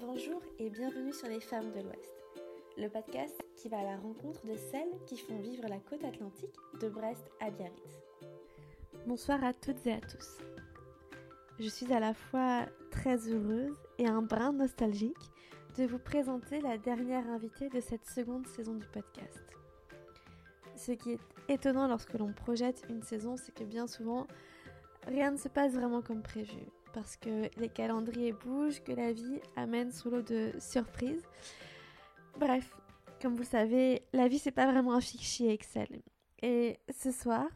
Bonjour et bienvenue sur Les Femmes de l'Ouest, le podcast qui va à la rencontre de celles qui font vivre la côte atlantique de Brest à Biarritz. Bonsoir à toutes et à tous. Je suis à la fois très heureuse et un brin nostalgique de vous présenter la dernière invitée de cette seconde saison du podcast. Ce qui est étonnant lorsque l'on projette une saison, c'est que bien souvent, rien ne se passe vraiment comme prévu parce que les calendriers bougent, que la vie amène son lot de surprises. Bref, comme vous savez, la vie c'est pas vraiment un fichier Excel. Et ce soir,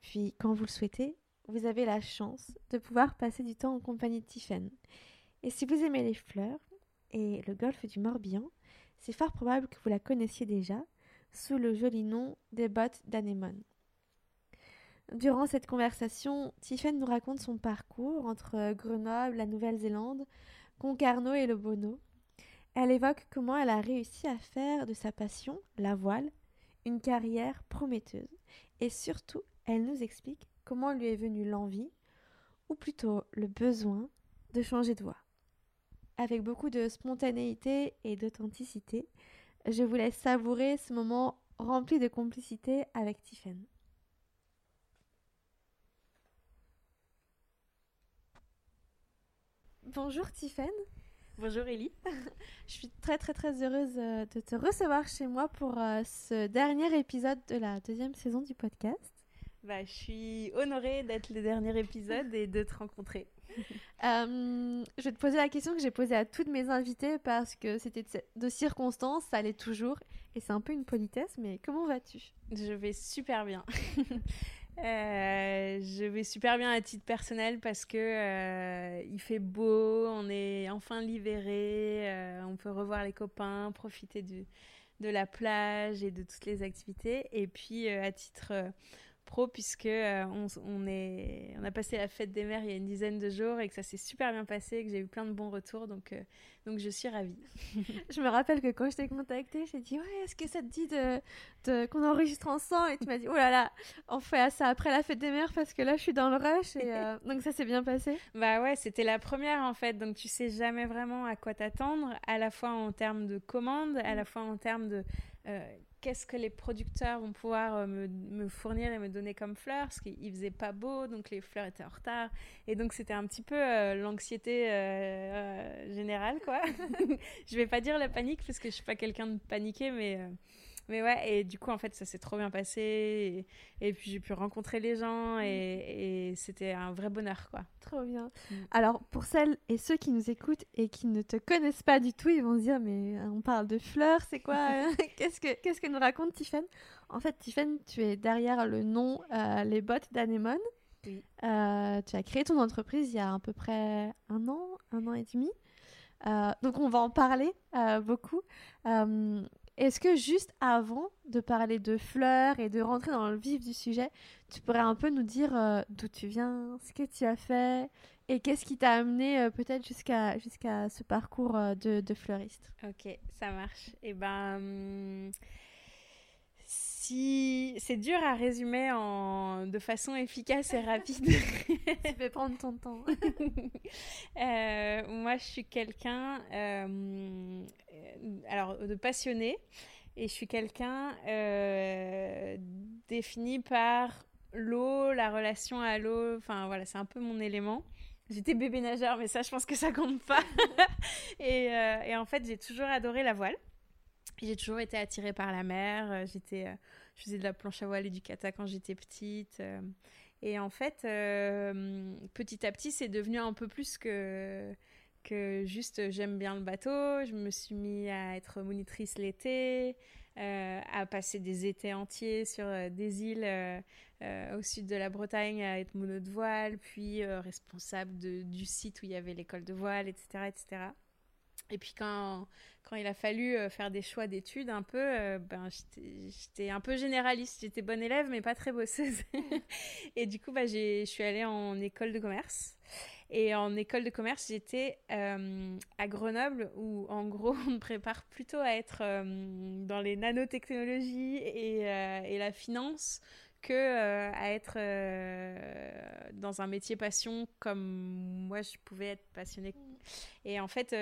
puis quand vous le souhaitez, vous avez la chance de pouvoir passer du temps en compagnie de Tiffen. Et si vous aimez les fleurs et le golfe du Morbihan, c'est fort probable que vous la connaissiez déjà sous le joli nom des bottes d'anémone. Durant cette conversation, Tiffen nous raconte son parcours entre Grenoble, la Nouvelle-Zélande, Concarneau et le Bono. Elle évoque comment elle a réussi à faire de sa passion, la voile, une carrière prometteuse. Et surtout, elle nous explique comment lui est venue l'envie, ou plutôt le besoin, de changer de voix. Avec beaucoup de spontanéité et d'authenticité, je vous laisse savourer ce moment rempli de complicité avec Tiffen. Bonjour Tiffen. Bonjour Ellie. je suis très très très heureuse euh, de te recevoir chez moi pour euh, ce dernier épisode de la deuxième saison du podcast. Bah, je suis honorée d'être le dernier épisode et de te rencontrer. Euh, je vais te poser la question que j'ai posée à toutes mes invités parce que c'était de circonstances, ça allait toujours et c'est un peu une politesse, mais comment vas-tu? Je vais super bien. Euh, je vais super bien à titre personnel parce que euh, il fait beau, on est enfin libéré, euh, on peut revoir les copains, profiter de la plage et de toutes les activités. Et puis à titre pro puisque euh, on, on, est, on a passé la fête des mères il y a une dizaine de jours et que ça s'est super bien passé, que j'ai eu plein de bons retours, donc, euh, donc je suis ravie. je me rappelle que quand je t'ai contacté, j'ai dit ouais, est-ce que ça te dit de, de qu'on enregistre ensemble? Et tu m'as dit oh là là, on fait ça après la fête des mères parce que là je suis dans le rush et euh, donc ça s'est bien passé. Bah ouais, c'était la première en fait, donc tu sais jamais vraiment à quoi t'attendre, à la fois en termes de commandes, à la fois en termes de qu'est-ce que les producteurs vont pouvoir euh, me, fournir et me donner comme fleurs, parce qu'il faisait pas beau, donc les fleurs étaient en retard. Et donc c'était un petit peu euh, l'anxiété euh, générale, quoi. je vais pas dire la panique, parce que je suis pas quelqu'un de paniqué, mais mais ouais, et du coup, en fait, ça s'est trop bien passé. Et, puis, j'ai pu rencontrer les gens mm. et, c'était un vrai bonheur, quoi. Trop bien. Mm. Alors, pour celles et ceux qui nous écoutent et qui ne te connaissent pas du tout, ils vont se dire, mais euh, on parle de fleurs, c'est quoi euh, Qu'est-ce que qu'est-ce que nous raconte Tiffen En fait, Tiffen, tu es derrière le nom euh, Les Bottes d'Anémone. Oui. tu as créé ton entreprise il y a à peu près un an, un an et demi. donc on va en parler beaucoup. Est-ce que juste avant de parler de fleurs et de rentrer dans le vif du sujet, tu pourrais un peu nous dire euh, d'où tu viens, ce que tu as fait et qu'est-ce qui t'a amené euh, peut-être jusqu'à jusqu'à ce parcours euh, de, fleuriste? Ok, ça marche. Et eh ben, hum, si c'est dur à résumer en de façon efficace et rapide. tu peux prendre ton temps. moi, je suis quelqu'un alors de passionné et je suis quelqu'un euh, défini par l'eau, la relation à l'eau. Enfin voilà, c'est un peu mon élément. J'étais bébé nageur, mais ça, je pense que ça compte pas. et, euh, et, en fait, j'ai toujours adoré la voile. J'ai toujours été attirée par la mer. Euh, j'étais, je faisais de la planche à voile et du kata quand j'étais petite. et en fait, petit à petit, c'est devenu un peu plus que que juste j'aime bien le bateau. Je me suis mis à être monitrice l'été, euh, à passer des étés entiers sur euh, des îles euh, au sud de la Bretagne à être mono de voile, puis responsable du site où il y avait l'école de voile, etc., etc. Et puis quand, quand il a fallu faire des choix d'études un peu, ben j'étais un peu généraliste. J'étais bonne élève, mais pas très bosseuse. et du coup, bah, je suis allée en école de commerce. Et en école de commerce, j'étais euh, à Grenoble, où en gros, on me prépare plutôt à être euh, dans les nanotechnologies et, euh, et la finance que à être dans un métier passion comme moi je pouvais être passionnée Et en fait,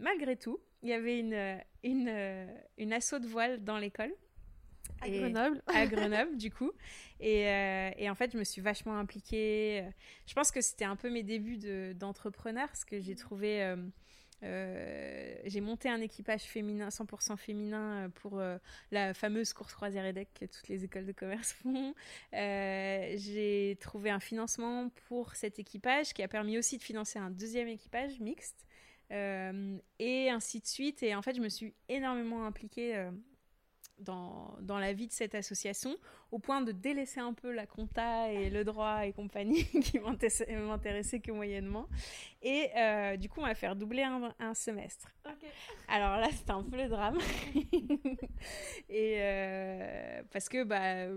malgré tout, il y avait une, une, une asso de voile dans l'école. À Grenoble. à Grenoble, du coup. Et, et, en fait, je me suis vachement impliquée. Je pense que c'était un peu mes débuts d'entrepreneur, parce que j'ai trouvé euh, j'ai monté un équipage féminin, 100% féminin euh, pour euh, la fameuse course croisière EDEC que toutes les écoles de commerce font. j'ai trouvé un financement pour cet équipage qui a permis aussi de financer un deuxième équipage mixte. et ainsi de suite. Et en fait, je me suis énormément impliquée dans, dans, la vie de cette association, au point de délaisser un peu la compta et le droit et compagnie qui m'intéressaient que moyennement. Et euh, du coup, on va faire doubler un, semestre. Alors là, c'était un peu le drame. et euh, parce que, bah,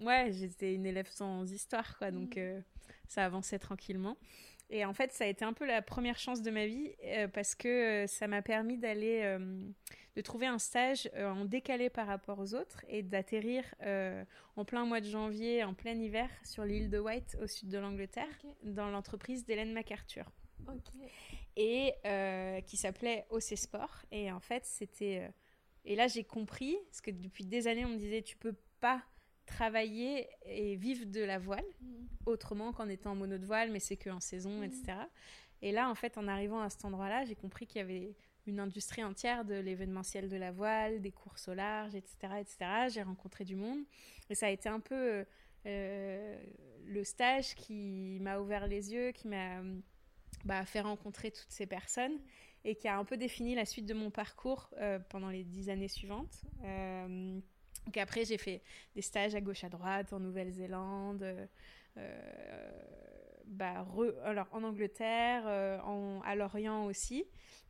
ouais, j'étais une élève sans histoire, quoi, donc mm. euh, ça avançait tranquillement. Et en fait, ça a été un peu la première chance de ma vie parce que ça m'a permis d'aller de trouver un stage euh, en décalé par rapport aux autres et d'atterrir euh, en plein mois de janvier, en plein hiver, sur l'île de White, au sud de l'Angleterre, dans l'entreprise d'Hélène MacArthur. Et euh, qui s'appelait OC Sport. Et en fait, c'était. et là, j'ai compris, parce que depuis des années, on me disait tu peux pas travailler et vivre de la voile mm. autrement qu'en étant en mono de voile, mais c'est qu'en saison, etc. Mm. Et là, en fait, en arrivant à cet endroit-là, j'ai compris qu'il y avait une industrie entière de l'événementiel de la voile, des courses au large, etc. etc. J'ai rencontré du monde et ça a été un peu euh, le stage qui m'a ouvert les yeux, qui m'a bah, fait rencontrer toutes ces personnes et qui a un peu défini la suite de mon parcours euh, pendant les dix années suivantes. Euh, donc après, j'ai fait des stages à gauche à droite en Nouvelle-Zélande, bah, alors en Angleterre, en, à Lorient aussi.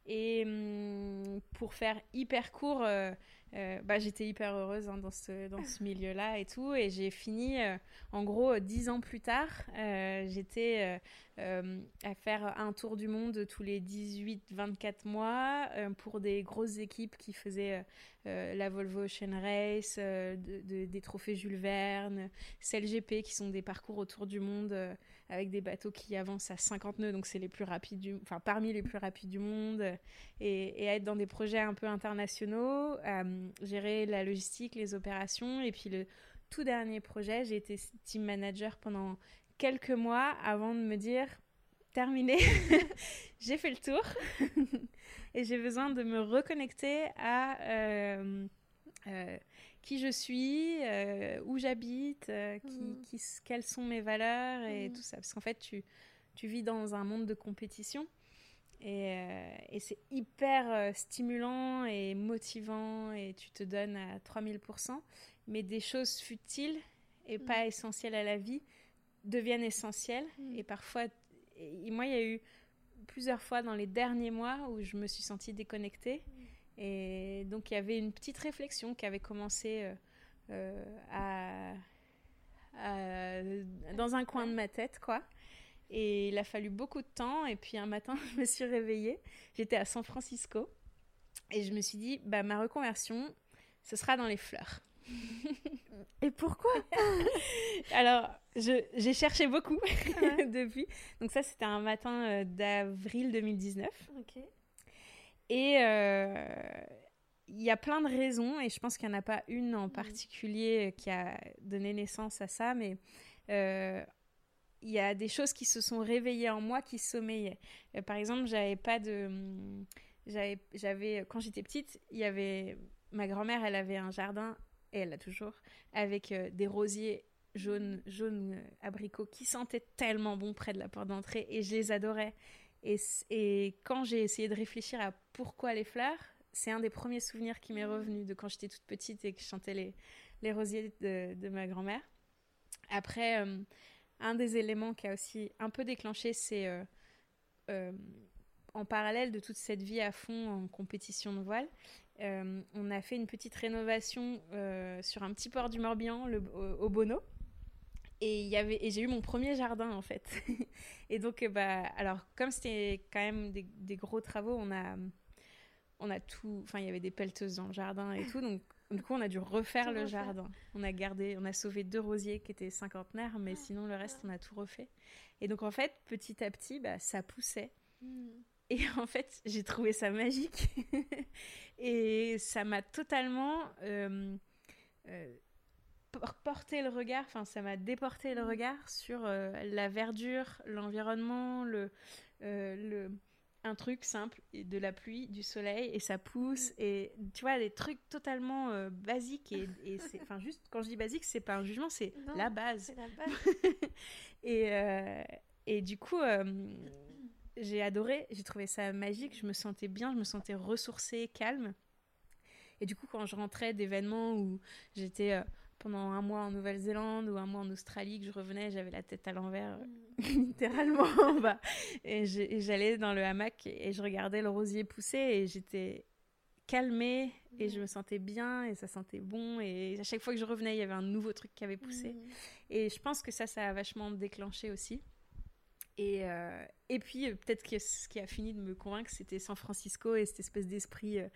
Et hum, pour faire hyper court, euh, euh, bah, j'étais hyper heureuse hein, dans ce, dans ce milieu-là et tout. Et j'ai fini, euh, en gros, dix ans plus tard, j'étais à faire un tour du monde tous les 18-24 mois pour des grosses équipes qui faisaient la Volvo Ocean Race, des trophées Jules Verne, CLGP, qui sont des parcours autour du monde avec des bateaux qui avancent à 50 nœuds, donc c'est les plus rapides, du, enfin parmi les plus rapides du monde, et, être dans des projets un peu internationaux, euh, gérer la logistique, les opérations, et puis le tout dernier projet, j'ai été team manager pendant quelques mois avant de me dire terminé, j'ai fait le tour et j'ai besoin de me reconnecter à euh, euh, qui je suis, euh, où j'habite, qui, quelles sont mes valeurs et mm. tout ça. Parce qu'en fait, tu, tu vis dans un monde de compétition et, et c'est hyper stimulant et motivant et tu te donnes à 3000%. Mais des choses futiles et pas essentielles à la vie deviennent essentielles. Et parfois, moi, il y a eu plusieurs fois dans les derniers mois où je me suis sentie déconnectée. Et donc il y avait une petite réflexion qui avait commencé euh, euh, à, dans un coin de ma tête, quoi. Et il a fallu beaucoup de temps. Et puis un matin, je me suis réveillée. J'étais à San Francisco. Et je me suis dit, bah, ma reconversion, ce sera dans les fleurs. Et pourquoi? Alors, j'ai cherché beaucoup depuis. Donc ça, c'était un matin euh, d'avril 2019. Ok. Et euh, il y a plein de raisons, et je pense qu'il n'y en a pas une en mm. particulier qui a donné naissance à ça, mais euh, il y a des choses qui se sont réveillées en moi qui sommeillaient. Euh, par exemple, j'avais pas de. J'avais, quand j'étais petite, il y avait. Ma grand-mère, elle avait un jardin, et elle l'a toujours, avec des rosiers jaunes, jaunes abricots qui sentaient tellement bon près de la porte d'entrée, et je les adorais. Et, quand j'ai essayé de réfléchir à pourquoi les fleurs, c'est un des premiers souvenirs qui m'est revenu de quand j'étais toute petite et que je chantais les, les rosiers de, ma grand-mère. Après, euh, un des éléments qui a aussi un peu déclenché, c'est euh, euh, en parallèle de toute cette vie à fond en compétition de voile, on a fait une petite rénovation sur un petit port du Morbihan, le, au Bono. Et, y avait, et j'ai eu mon premier jardin, en fait. et donc, euh, bah, alors, comme c'était quand même des, des, gros travaux, on a, on a tout. Enfin, il y avait des pelleteuses dans le jardin et tout. Donc, du coup, on a dû refaire le jardin. On a gardé, on a sauvé deux rosiers qui étaient cinquantenaires, mais sinon, le reste, on a tout refait. Et donc, en fait, petit à petit, bah, ça poussait. Hmm. et en fait, j'ai trouvé ça magique. et ça m'a totalement euh, euh, porté le regard, enfin, ça m'a déporté le regard sur euh, la verdure, l'environnement, le, le, un truc simple, de la pluie, du soleil, et ça pousse, et tu vois, des trucs totalement basiques. Et, et c'est, enfin, juste quand je dis basique, c'est pas un jugement, c'est la base. La base. et, et du coup j'ai adoré, j'ai trouvé ça magique, je me sentais bien, je me sentais ressourcée, calme. Et du coup, quand je rentrais d'événements où j'étais euh, pendant un mois en Nouvelle-Zélande ou un mois en Australie, que je revenais, j'avais la tête à l'envers, mm. littéralement. Et j'allais dans le hamac et je regardais le rosier pousser et j'étais calmée et je mm. me sentais bien et ça sentait bon. Et à chaque fois que je revenais, il y avait un nouveau truc qui avait poussé. Mm. Et je pense que ça, ça a vachement déclenché aussi. Et, euh, et puis, euh, peut-être que ce qui a fini de me convaincre, c'était San Francisco et cette espèce d'esprit euh,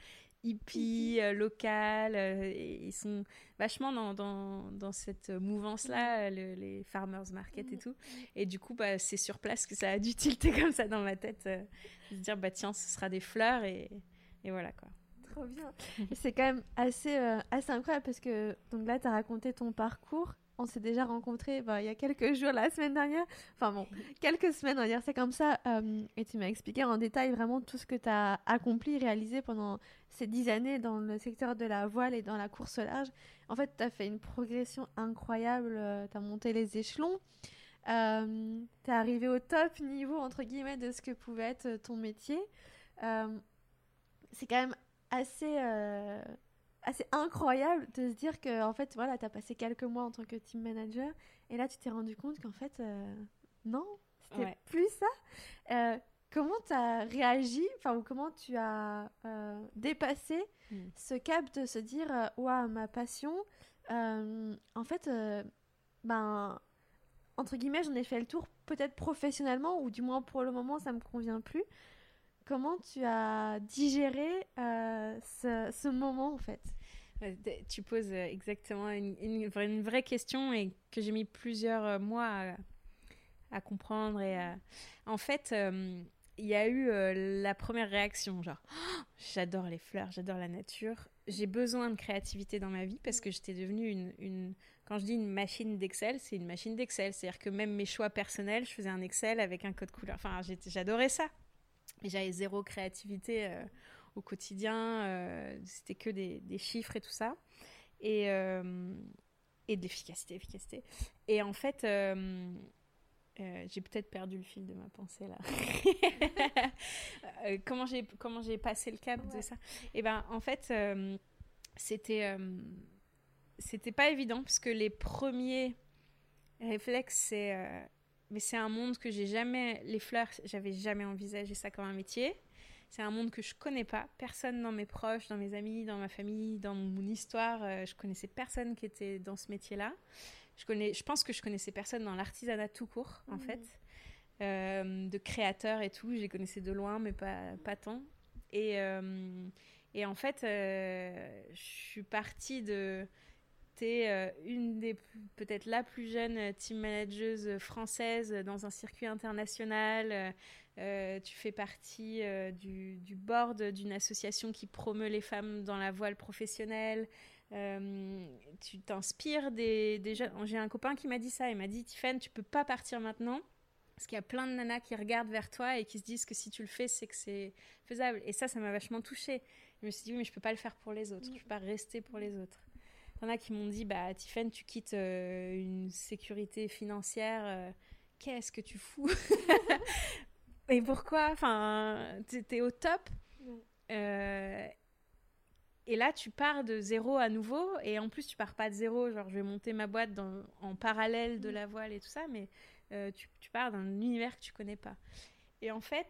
hippie, local. et ils sont vachement dans, dans, dans cette mouvance-là, les farmers market et tout. Et du coup, bah, c'est sur place que ça a dû tilter comme ça dans ma tête, de se dire, bah tiens, ce sera des fleurs et, et voilà quoi. Trop bien. c'est quand même assez, assez incroyable parce que donc là, tu as raconté ton parcours on s'est déjà rencontrés bah, il y a quelques jours, la semaine dernière. Enfin bon, quelques semaines, on va dire c'est comme ça. Euh, et tu m'as expliqué en détail vraiment tout ce que tu as accompli, réalisé pendant ces dix années dans le secteur de la voile et dans la course large. En fait, tu as fait une progression incroyable. Euh, tu as monté les échelons. Euh, tu es arrivé au top niveau, entre guillemets, de ce que pouvait être ton métier. c'est quand même assez assez incroyable de se dire que en fait voilà tu as passé quelques mois en tant que team manager et là tu t'es rendu compte qu'en fait euh, non c'était plus ça euh, comment tu as réagi enfin ou comment tu as euh, dépassé hmm. ce cap de se dire waouh ma passion en fait ben entre guillemets j'en ai fait le tour peut-être professionnellement ou du moins pour le moment ça me convient plus Comment tu as digéré euh, ce, moment en fait? Tu poses euh, exactement une, une, vraie question et que j'ai mis plusieurs euh, mois à, comprendre. Et En fait, il y a eu la première réaction, genre j'adore les fleurs, j'adore la nature. J'ai besoin de créativité dans ma vie parce que j'étais devenue une, Quand je dis une machine d'Excel, c'est une machine d'Excel. C'est-à-dire que même mes choix personnels, je faisais un Excel avec un code couleur. Enfin, j'adorais ça j'avais zéro créativité euh, au quotidien. Euh, c'était que des, chiffres et tout ça. Et, euh, et de l'efficacité, efficacité. Et en fait, j'ai peut-être perdu le fil de ma pensée là. comment j'ai comment j'ai passé le cap de ça? Et eh ben en fait, c'était c'était pas évident parce que les premiers réflexes c'est mais c'est un monde que j'ai jamais. Les fleurs, j'avais jamais envisagé ça comme un métier. C'est un monde que je connais pas. Personne dans mes proches, dans mes amis, dans ma famille, dans mon histoire, euh, je connaissais personne qui était dans ce métier-là. Je connais, je pense que je connaissais personne dans l'artisanat tout court, en mmh. fait, euh, de créateurs et tout. Je les connaissais de loin, mais pas pas tant. Et euh, et en fait, je suis partie de tu es euh, une des peut-être la plus jeune euh, team manager française dans un circuit international. Euh, tu fais partie du, du, board d'une association qui promeut les femmes dans la voile professionnelle. Tu t'inspires des, des jeunes. J'ai un copain qui m'a dit ça. Il m'a dit Tiffany, tu peux pas partir maintenant. Parce qu'il y a plein de nanas qui regardent vers toi et qui se disent que si tu le fais, c'est que c'est faisable. Et ça, ça m'a vachement touchée. Je me suis dit, oui, mais je peux pas le faire pour les autres. Je peux pas rester pour les autres. Il y en a qui m'ont dit bah Tiffen, tu quittes euh, une sécurité financière, euh, qu'est-ce que tu fous? Et pourquoi? Enfin, t'es au top. Euh, et là, tu pars de zéro à nouveau, et en plus, tu pars pas de zéro, genre je vais monter ma boîte dans, en parallèle de la voile et tout ça, mais tu, tu, pars d'un univers que tu connais pas. Et en fait,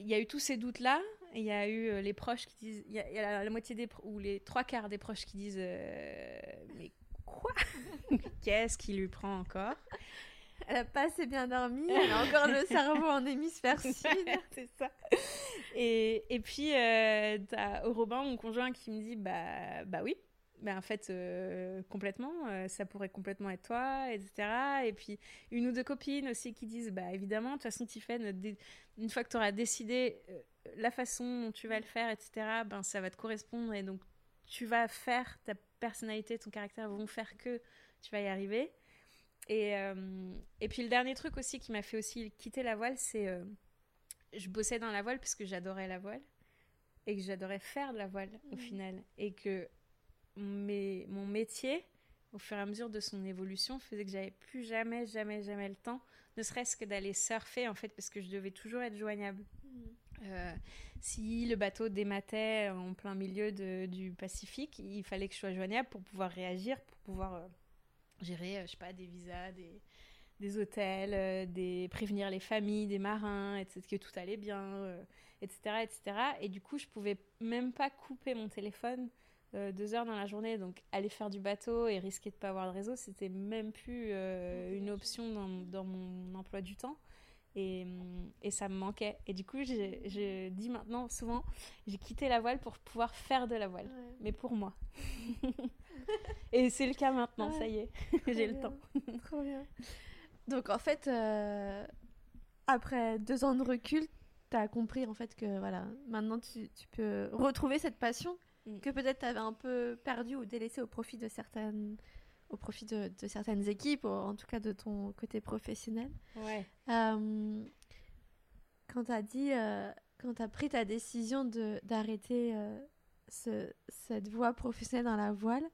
il y a eu tous ces doutes-là, il y a eu euh, les proches qui disent, il y, a, la, moitié des, ou les trois quarts des proches qui disent, euh, mais quoi? Qu'est-ce qui lui prend encore? Elle a pas assez bien dormi, elle a encore le cerveau en hémisphère sud. c'est ça. Et, et puis, euh, as Robin, mon conjoint, qui me dit, bah, bah oui, ben, en fait, euh, complètement, euh, ça pourrait complètement être toi, etc. Et puis, une ou deux copines aussi qui disent, bah, évidemment, de toute façon, Tiffen, une fois que tu auras décidé la façon dont tu vas le faire, etc., ben, ça va te correspondre. Et donc, tu vas faire, ta personnalité, ton caractère vont faire que tu vas y arriver. Et, et puis, le dernier truc aussi qui m'a fait aussi quitter la voile, c'est je bossais dans la voile parce que j'adorais la voile et que j'adorais faire de la voile au mmh. final. Et que mes, mon métier, au fur et à mesure de son évolution, faisait que j'avais plus jamais, jamais, jamais le temps, ne serait-ce que d'aller surfer en fait, parce que je devais toujours être joignable. Mmh. Euh, si le bateau dématait en plein milieu de, du Pacifique, il fallait que je sois joignable pour pouvoir réagir, pour pouvoir euh, gérer, euh, je sais pas, des visas, des, des hôtels, des prévenir les familles, des marins, etc., que tout allait bien, etc., etc. Et du coup, je pouvais même pas couper mon téléphone euh, deux heures dans la journée. Donc, aller faire du bateau et risquer de pas avoir de réseau, c'était même plus euh, une option dans, dans, mon emploi du temps. Et, et, ça me manquait. Et du coup, je dis maintenant souvent, j'ai quitté la voile pour pouvoir faire de la voile, mais pour moi. et c'est le cas maintenant, ça y est, j'ai le temps. Trop bien. Donc en fait, euh, après deux ans de recul, tu as compris en fait que voilà, maintenant tu, tu peux retrouver cette passion mm. que peut-être tu avais un peu perdue ou délaissée au profit de certaines au profit de, de, certaines équipes, ou en tout cas de ton côté professionnel. Ouais. Euh, quand tu as dit, euh, quand tu as pris ta décision d'arrêter euh, ce, cette voie professionnelle dans la voile,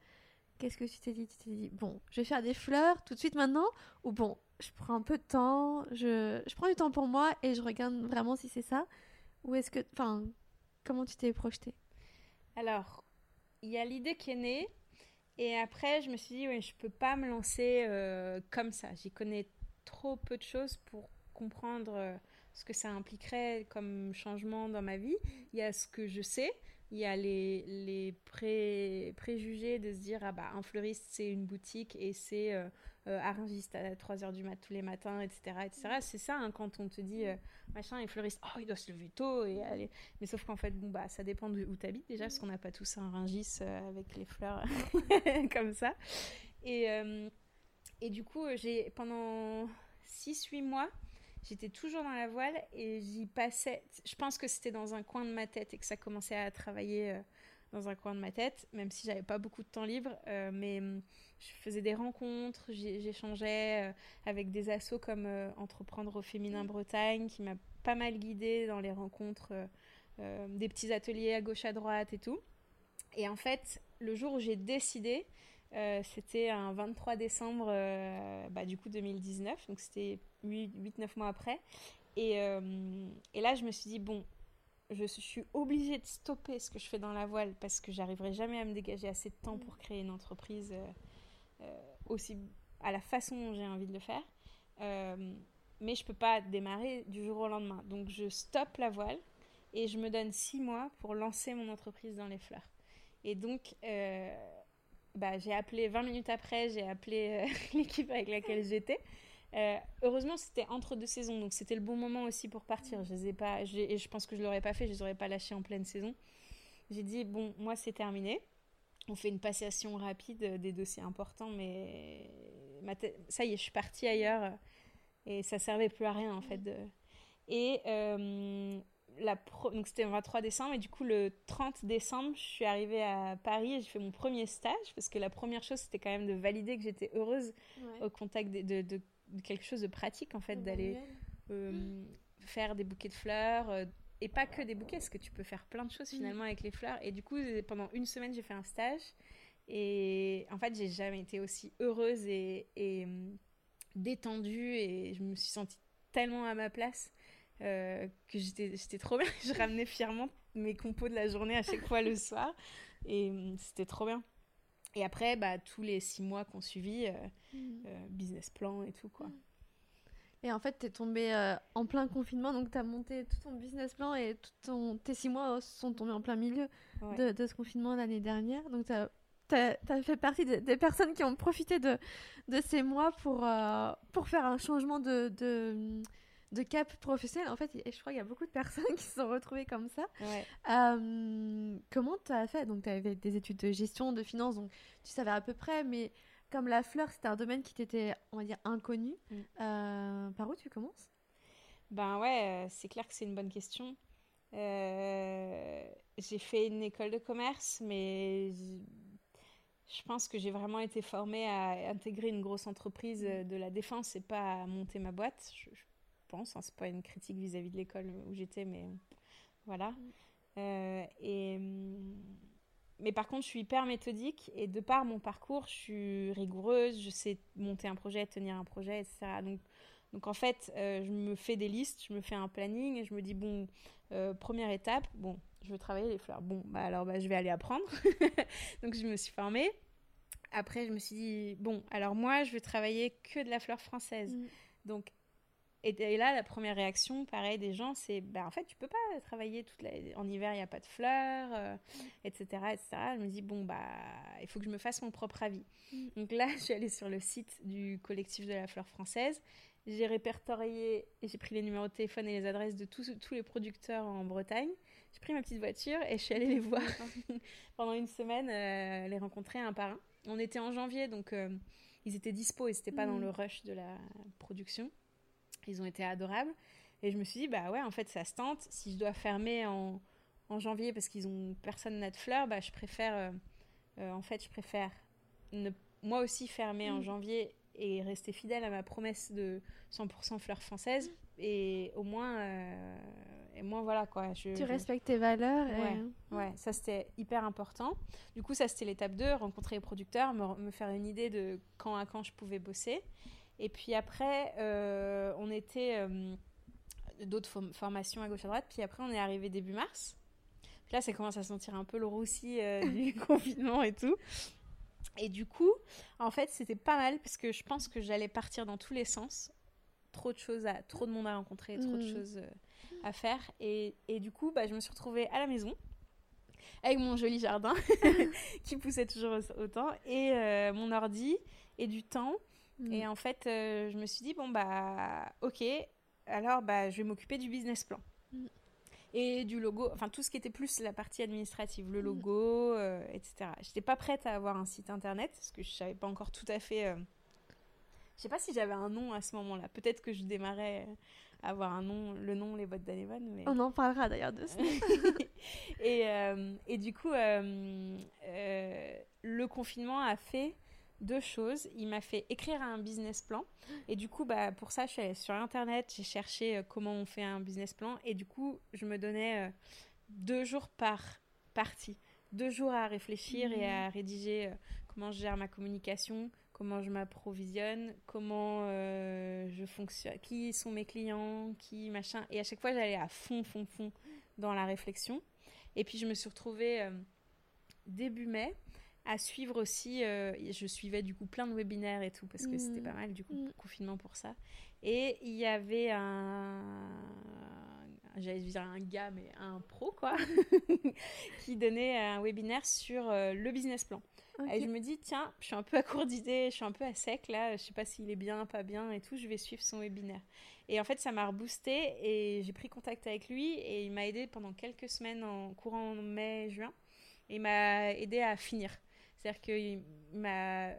qu'est-ce que tu t'es dit? Tu t'es dit, bon, je vais faire des fleurs tout de suite maintenant Ou bon, je prends un peu de temps, je, je prends du temps pour moi et je regarde vraiment si c'est ça? Ou est-ce que. Enfin, comment tu t'es projeté? Alors, il y a l'idée qui est née. Et après, je me suis dit, oui, je peux pas me lancer euh, comme ça. J'y connais trop peu de choses pour comprendre euh, ce que ça impliquerait comme changement dans ma vie. Il y a ce que je sais, il y a les, les pré, préjugés de se dire ah bah un fleuriste c'est une boutique et c'est euh, euh à 3h du mat tous les matins etc etc c'est ça hein, quand on te dit euh, machin et fleuriste oh il doit se lever tôt et aller mais sauf qu'en fait bon bah ça dépend de où tu habites déjà parce qu'on n'a pas tous un ringis euh, avec les fleurs comme ça et et du coup j'ai pendant 6-8 mois j'étais toujours dans la voile et j'y passais. Je pense que c'était dans un coin de ma tête et que ça commençait à travailler euh, dans un coin de ma tête, même si j'avais pas beaucoup de temps libre. Euh, mais hum, je faisais des rencontres, j'échangeais euh, avec des assos comme Entreprendre au féminin Bretagne, qui m'a pas mal guidée dans les rencontres, des petits ateliers à gauche à droite et tout. Et en fait, le jour où j'ai décidé, c'était un 23 décembre bah, du coup 2019, donc c'était 8-9 mois après. Et, euh, et, là, je me suis dit, bon, je suis obligée de stopper ce que je fais dans la voile parce que j'arriverai jamais à me dégager assez de temps pour créer une entreprise euh, euh, aussi à la façon dont j'ai envie de le faire. mais je peux pas démarrer du jour au lendemain. Donc, je stoppe la voile et je me donne 6 mois pour lancer mon entreprise dans les fleurs. Et donc, bah, j'ai appelé 20 minutes après, j'ai appelé l'équipe avec laquelle j'étais. Euh, heureusement, c'était entre deux saisons, donc c'était le bon moment aussi pour partir. Je les ai pas, et je pense que je l'aurais pas fait, je les aurais pas lâchés en pleine saison. J'ai dit bon, moi c'est terminé. On fait une passation rapide des dossiers importants, mais ça y est, je suis partie ailleurs et ça servait plus à rien en fait. Et euh, la donc c'était le 23 décembre et du coup le 30 décembre, je suis arrivée à Paris et j'ai fait mon premier stage parce que la première chose c'était quand même de valider que j'étais heureuse au contact de, de quelque chose de pratique en fait, d'aller euh, faire des bouquets de fleurs. Euh, et pas que des bouquets, parce que tu peux faire plein de choses finalement avec les fleurs. Et du coup, pendant une semaine, j'ai fait un stage. Et en fait, j'ai jamais été aussi heureuse et, euh, détendue. Et je me suis sentie tellement à ma place que j'étais trop bien. je ramenais fièrement mes compos de la journée à chaque fois le soir. Et c'était trop bien. Et après, bah, tous les six mois qu'on suivit, euh, mm. euh, business plan et tout, quoi. Et en fait, tu es tombé euh, en plein confinement, donc tu as monté tout ton business plan et tout ton... tes six mois sont tombés en plein milieu de, de, ce confinement l'année dernière. Donc, tu as, as, fait partie des personnes qui ont profité de, de ces mois pour, pour faire un changement de, de, de cap professionnel. En fait, je crois qu'il y a beaucoup de personnes qui se sont retrouvées comme ça. comment tu as fait? Donc, tu avais des études de gestion, de finance, donc tu savais à peu près, mais comme la fleur, c'était un domaine qui t'était, on va dire, inconnu. Mm. Euh, par où tu commences? Ben ouais, euh, c'est clair que c'est une bonne question. Euh, j'ai fait une école de commerce, mais je pense que j'ai vraiment été formée à intégrer une grosse entreprise de la défense et pas à monter ma boîte. Je, pense, hein, c'est pas une critique vis-à-vis de l'école où j'étais, mais voilà. Mm. et mais par contre, je suis hyper méthodique et de par mon parcours, je suis rigoureuse, je sais monter un projet, tenir un projet, etc. Donc, donc en fait, euh, je me fais des listes, je me fais un planning et je me dis, bon, euh, première étape, bon, je veux travailler les fleurs. Bon, bah alors bah, je vais aller apprendre. donc je me suis formée. Après, je me suis dit, bon, alors moi, je vais travailler que de la fleur française. Mm. Donc et, là, la première réaction, pareil, des gens, c'est bah, en fait, tu peux pas travailler toute la... en hiver, il n'y a pas de fleurs, etc., euh, etc. Je me dis, bon, bah, il faut que je me fasse mon propre avis. Mm. Donc là, je suis allée sur le site du collectif de la fleur française. J'ai répertorié et j'ai pris les numéros de téléphone et les adresses de tous, tous les producteurs en Bretagne. J'ai pris ma petite voiture et je suis allée les voir pendant une semaine, euh, les rencontrer un par un. On était en janvier, donc euh, ils étaient dispo et c'était pas dans mm. le rush de la production. Ils ont été adorables. Et je me suis dit, bah ouais, en fait, ça se tente. Si je dois fermer en, en janvier parce qu'ils ont personne n'a de fleurs, bah je préfère, euh, euh, en fait, je préfère ne, moi aussi fermer en mm. janvier et rester fidèle à ma promesse de 100% fleurs françaises. Et au moins, euh, et moins voilà quoi. tu respectes tes valeurs. Ouais, ouais, ça c'était hyper important. Du coup, ça c'était l'étape 2, rencontrer les producteurs, me, me, faire une idée de quand à quand je pouvais bosser. Et puis après, euh, on était euh, d'autres formations à gauche à droite. Puis après, on est arrivé début mars. là, ça commence à sentir un peu le roussi euh, du confinement et tout. Et du coup, en fait, c'était pas mal parce que je pense que j'allais partir dans tous les sens. Trop de choses, à, trop de monde à rencontrer, trop de mmh. choses à faire. Et, et, du coup, bah, je me suis retrouvée à la maison avec mon joli jardin qui poussait toujours autant et mon ordi et du temps et mm. en fait, euh, je me suis dit, bon, bah, ok, alors bah, je vais m'occuper du business plan. Mm. Et du logo, enfin tout ce qui était plus la partie administrative, le mm. logo, euh, etc. J'étais pas prête à avoir un site internet parce que je savais pas encore tout à fait. Euh, je sais pas si j'avais un nom à ce moment-là. Peut-être que je démarrais à avoir un nom, le nom Les Bottes d'Anévon. Mais... On en parlera d'ailleurs de ça. et, et, du coup, le confinement a fait deux choses. Il m'a fait écrire un business plan. Et du coup, bah, pour ça, je suis allée sur Internet, j'ai cherché euh, comment on fait un business plan. Et du coup, je me donnais euh, deux jours par partie. Deux jours à réfléchir et à mmh. rédiger euh, comment je gère ma communication, comment je m'approvisionne, comment je fonctionne, qui sont mes clients, qui machin. Et à chaque fois, j'allais à fond, fond, fond dans la réflexion. Et puis, je me suis retrouvée début mai à suivre aussi. Euh, je suivais du coup plein de webinaires et tout parce que c'était mm. pas mal du coup mm. confinement pour ça. Et il y avait un, j'allais dire un gars mais un pro quoi, qui donnait un webinaire sur euh, le business plan. Et je me dis tiens, je suis un peu à court d'idées, je suis un peu à sec là, je sais pas s'il est bien, pas bien et tout, je vais suivre son webinaire. Et en fait ça m'a reboosté et j'ai pris contact avec lui et il m'a aidé pendant quelques semaines en courant mai juin et il m'a aidé à finir c'est-à-dire qu'il m'a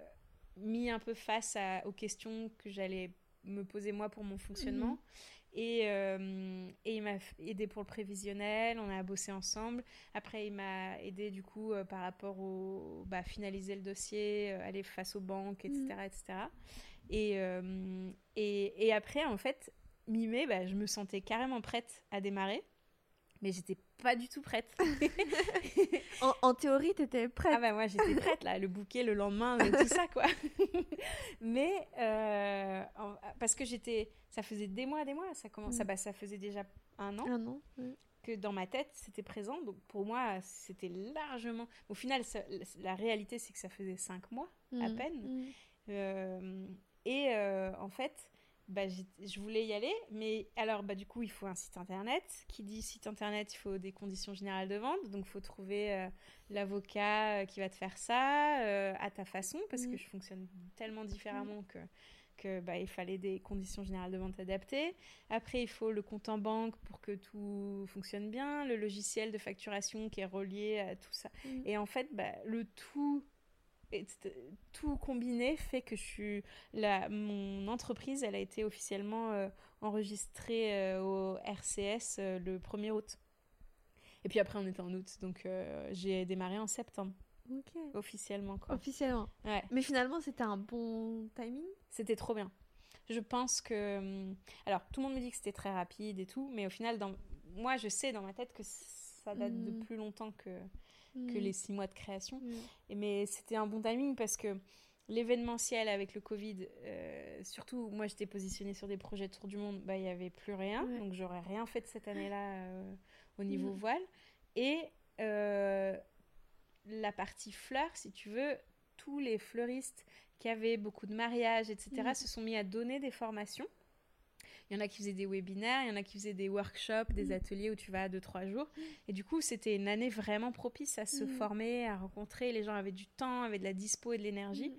mis un peu face aux questions que j'allais me poser moi pour mon fonctionnement. Mhm. Et, euh, et, il m'a aidé pour le prévisionnel, on a bossé ensemble. Après, il m'a aidé du coup euh, par rapport au bah, finaliser le dossier, euh, aller face aux banques, etc. Etc. Et, et, et, après, en fait, mi-mai, bah, je me sentais carrément prête à démarrer mais j'étais pas du tout prête. en, théorie, tu étais prête. Ah bah moi j'étais prête là, le bouquet le lendemain, tout ça quoi. mais euh, parce que j'étais, ça faisait des mois, des mois, ça commence, mm. bah, ça faisait déjà un an. Un an. Que dans ma tête c'était présent, donc pour moi c'était largement. Au final, la réalité c'est que ça faisait cinq mois à mm. peine. Mm. Euh, et euh, en fait, bah, je voulais y aller, mais alors bah, du coup il faut un site internet. Qui dit site internet, il faut des conditions générales de vente, donc il faut trouver euh, l'avocat euh, qui va te faire ça euh, à ta façon, parce que je fonctionne tellement différemment mm. que que bah, il fallait des conditions générales de vente adaptées. Après, il faut le compte en banque pour que tout fonctionne bien, le logiciel de facturation qui est relié à tout ça. Et en fait, bah, le tout tout combiné fait que je suis la, mon entreprise elle a été officiellement euh, enregistrée euh, au RCS euh, le 1er août. Et puis après on était en août donc j'ai démarré en septembre. Officiellement quoi. Officiellement. Ouais. mais finalement c'était un bon timing? C'était trop bien. Je pense que hum, alors tout le monde me dit que c'était très rapide et tout mais au final dans moi je sais dans ma tête que ça date de mm. plus longtemps que que mm. les six mois de création. Mm. Et, mais c'était un bon timing parce que l'événementiel avec le Covid, euh, surtout moi j'étais positionnée sur des projets de tour du monde, bah, il n'y avait plus rien. Donc j'aurais rien fait de cette année-là euh, au niveau mm. voile. Et euh, la partie fleurs, si tu veux, tous les fleuristes qui avaient beaucoup de mariages, etc., se sont mis à donner des formations. Il y en a qui faisaient des webinaires, il y en a qui faisaient des workshops, des mm. ateliers où tu vas deux, trois jours. Et du coup, c'était une année vraiment propice à se mm. former, à rencontrer. Les gens avaient du temps, avaient de la dispo et de l'énergie.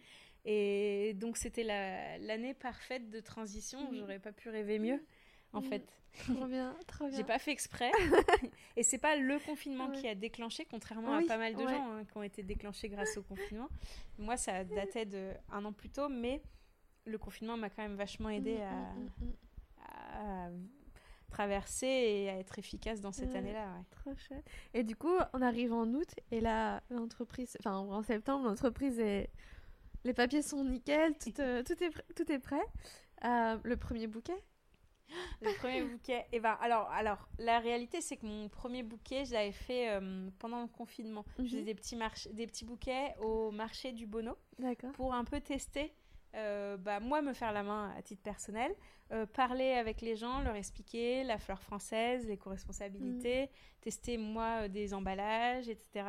Et donc, c'était l'année parfaite de transition. J'aurais pas pu rêver mieux, en fait. Trop bien, trop bien. J'ai pas fait exprès. et c'est pas le confinement qui a déclenché, contrairement à pas mal de gens hein, qui ont été déclenchés grâce au confinement. Moi, ça datait de un an plus tôt, mais le confinement m'a quand même vachement aidé à, à traverser et à être efficace dans cette année-là. Trop chouette. Et du coup, on arrive en août et là, l'entreprise, enfin en septembre, l'entreprise est. Les papiers sont nickel, tout, euh, tout, est, tout est prêt. Euh, le premier bouquet? Le premier bouquet. Et eh ben, alors, alors, la réalité, c'est que mon premier bouquet, je l'avais fait euh, pendant le confinement. Je faisais mhm. des petits, des petits bouquets au marché du Bono. Pour un peu tester euh, bah, moi me faire la main à titre personnel, euh, parler avec les gens, leur expliquer la fleur française, les co-responsabilités, mm. tester moi euh, des emballages, etc.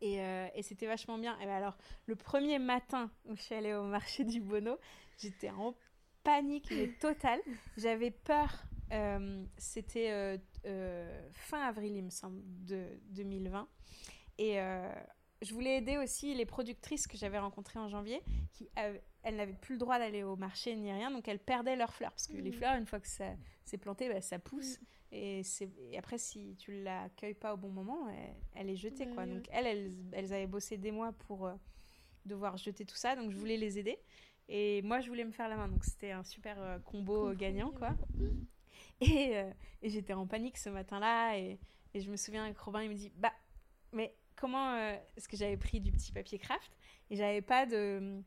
Et, et c'était vachement bien. Et ben alors, le premier matin où je suis allée au marché du Bono, j'étais en panique totale. J'avais peur. c'était fin avril, il me semble, de 2020. Et je voulais aider aussi les productrices que j'avais rencontrées en janvier, qui elles n'avaient plus le droit d'aller au marché ni rien, donc elles perdaient leurs fleurs. Parce que les mmh. fleurs, une fois que ça s'est planté, bah, ça pousse. Mmh. Et, et, après, si tu ne l'accueilles pas au bon moment, elle, est jetée. quoi. Donc elles, elles, avaient bossé des mois pour euh, devoir jeter tout ça, donc je voulais les aider. Et moi, je voulais me faire la main, donc c'était un super euh, combo gagnant. quoi. Et, euh, et j'étais en panique ce matin-là, et, et, je me souviens que Robin, il me dit, bah, mais comment euh, est-ce que j'avais pris du petit papier craft et j'avais pas de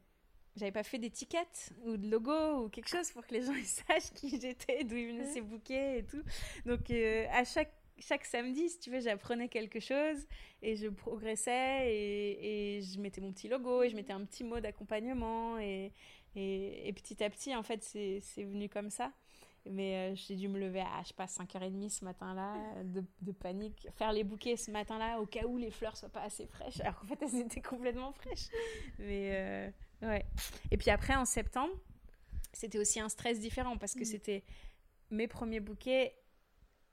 j'avais pas fait d'étiquette ou de logo ou quelque chose pour que les gens ils sachent qui j'étais, d'où ils venaient ces bouquets et tout. Donc euh, à chaque chaque samedi, si tu veux, j'apprenais quelque chose et je progressais et, et, je mettais mon petit logo et je mettais un petit mot d'accompagnement et, et, petit à petit, en fait, c'est venu comme ça. Mais euh, j'ai dû me lever à, je sais pas, 5h30 ce matin-là, de, de, panique. Faire les bouquets ce matin-là, au cas où les fleurs soient pas assez fraîches. Alors qu'en fait, elles étaient complètement fraîches. Mais euh, ouais. Et puis après, en septembre, c'était aussi un stress différent parce que mm. c'était mes premiers bouquets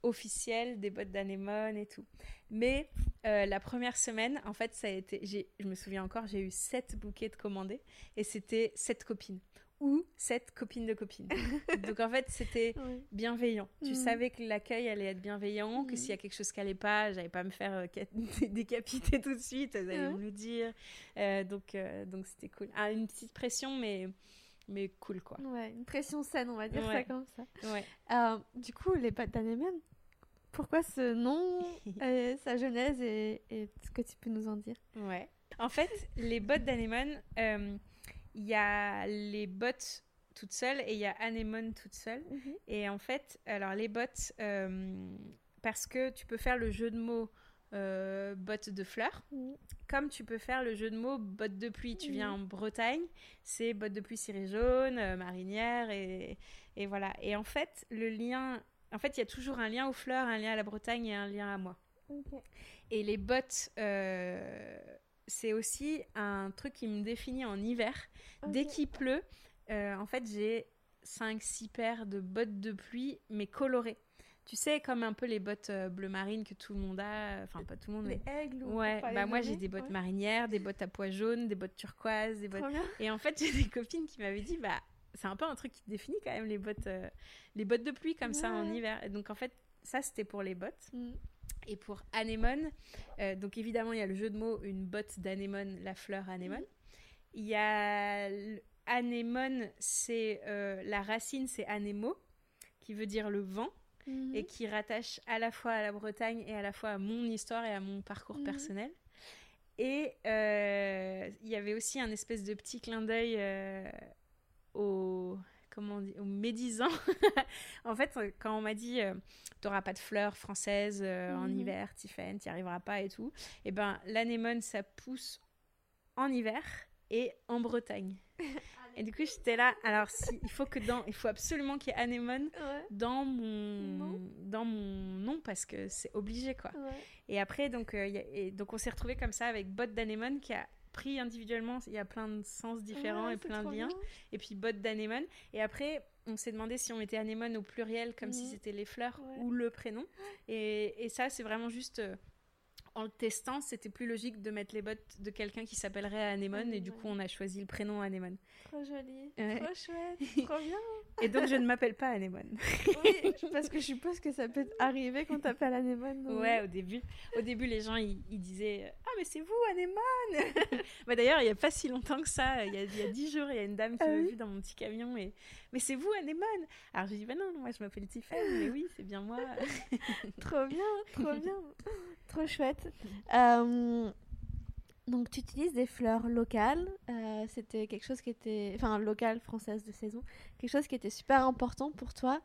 officiels, des bottes d'anémone et tout. Mais euh, la première semaine, en fait, ça a été. Je me souviens encore, j'ai eu sept bouquets de commandés et c'était sept copines ou cette copine de copine. Donc en fait, c'était bienveillant. Tu mm. savais que l'accueil allait être bienveillant, que mm. s'il y a quelque chose qui allait pas, j'allais pas me faire euh, décapiter tout de suite, elles allaient me le dire. Euh, donc euh, donc c'était cool. Ah, une petite pression, mais mais cool quoi. Ouais, une pression saine, on va dire ça comme ça. Ouais. du coup, les pâtes d'anémone, pourquoi ce nom, sa genèse et, et, ce que tu peux nous en dire? Ouais. En fait, les bottes d'anémone, il y a les bottes toutes seules et il y a Anemone toute seule. Mhm. Et en fait, alors les bottes, euh, parce que tu peux faire le jeu de mots euh, bottes de fleurs, comme tu peux faire le jeu de mots bottes de pluie. Tu viens en Bretagne, c'est bottes de pluie cirée jaune, euh, marinière, et, et, voilà. Et en fait, le lien, en fait, il y a toujours un lien aux fleurs, un lien à la Bretagne et un lien à moi. Et les bottes c'est aussi un truc qui me définit en hiver. Dès qu'il pleut, euh, en fait, j'ai 5-6 paires de bottes de pluie, mais colorées. Tu sais, comme un peu les bottes euh, bleu marine que tout le monde a. Enfin, pas tout le monde, les aigles Ouais, bah moi j'ai des bottes marinières, des bottes à pois jaunes, des bottes turquoises, des bottes. Et en fait, j'ai des copines qui m'avaient dit, bah c'est un peu un truc qui définit quand même les bottes, euh, les bottes de pluie comme ça en hiver. Et donc en fait, ça c'était pour les bottes. Mm. Et pour anémone, euh, donc évidemment il y a le jeu de mots, une botte d'anémone, la fleur anémone. Mm. Il y a anémone, c'est euh, la racine, c'est anémo, qui veut dire le vent. Mm-hmm. Et qui rattache à la fois à la Bretagne et à la fois à mon histoire et à mon parcours mm-hmm. personnel. Et il y avait aussi un espèce de petit clin d'œil au comment on dit, au médisant. en fait, quand on m'a dit tu euh, t'auras pas de fleurs françaises euh, en mhm. hiver, Tiffen, t'y arriveras pas et tout, et eh ben l'anémone ça pousse en hiver et en Bretagne. et du coup, j'étais là. Alors, si, il faut que dans, il faut absolument qu'il y ait anémone dans mon, dans mon nom parce que c'est obligé quoi. Et après, donc, euh, et donc on s'est retrouvé comme ça avec botte d'anémone qui a pris individuellement, il y a plein de sens différents et plein de liens. Et puis botte d'anémone. Et après, on s'est demandé si on mettait anémone au pluriel, comme si c'était les fleurs ou le prénom. Et, et ça, c'est vraiment juste euh, en le testant, c'était plus logique de mettre les bottes de quelqu'un qui s'appellerait Anémone, et du coup, on a choisi le prénom Anémone. Trop joli, trop chouette, trop bien. Et donc, je ne m'appelle pas Anémone. oui, parce que je suppose que ça peut arriver quand t'appelles Anémone. Ouais, au début, au début, les gens ils, disaient Ah, mais c'est vous Anémone bah, D'ailleurs, il n'y a pas si longtemps que ça, il y a dix jours, il y a une dame qui ah m'a vu dans mon petit camion et Mais c'est vous Anémone Alors, je dis Bah non, moi je m'appelle Tiffany, mais oui, c'est bien moi. trop bien, trop bien. Trop chouette. Euh, donc, tu utilises des fleurs locales. Euh, c'était quelque chose qui était. Enfin, locale, française de saison. Quelque chose qui était super important pour toi.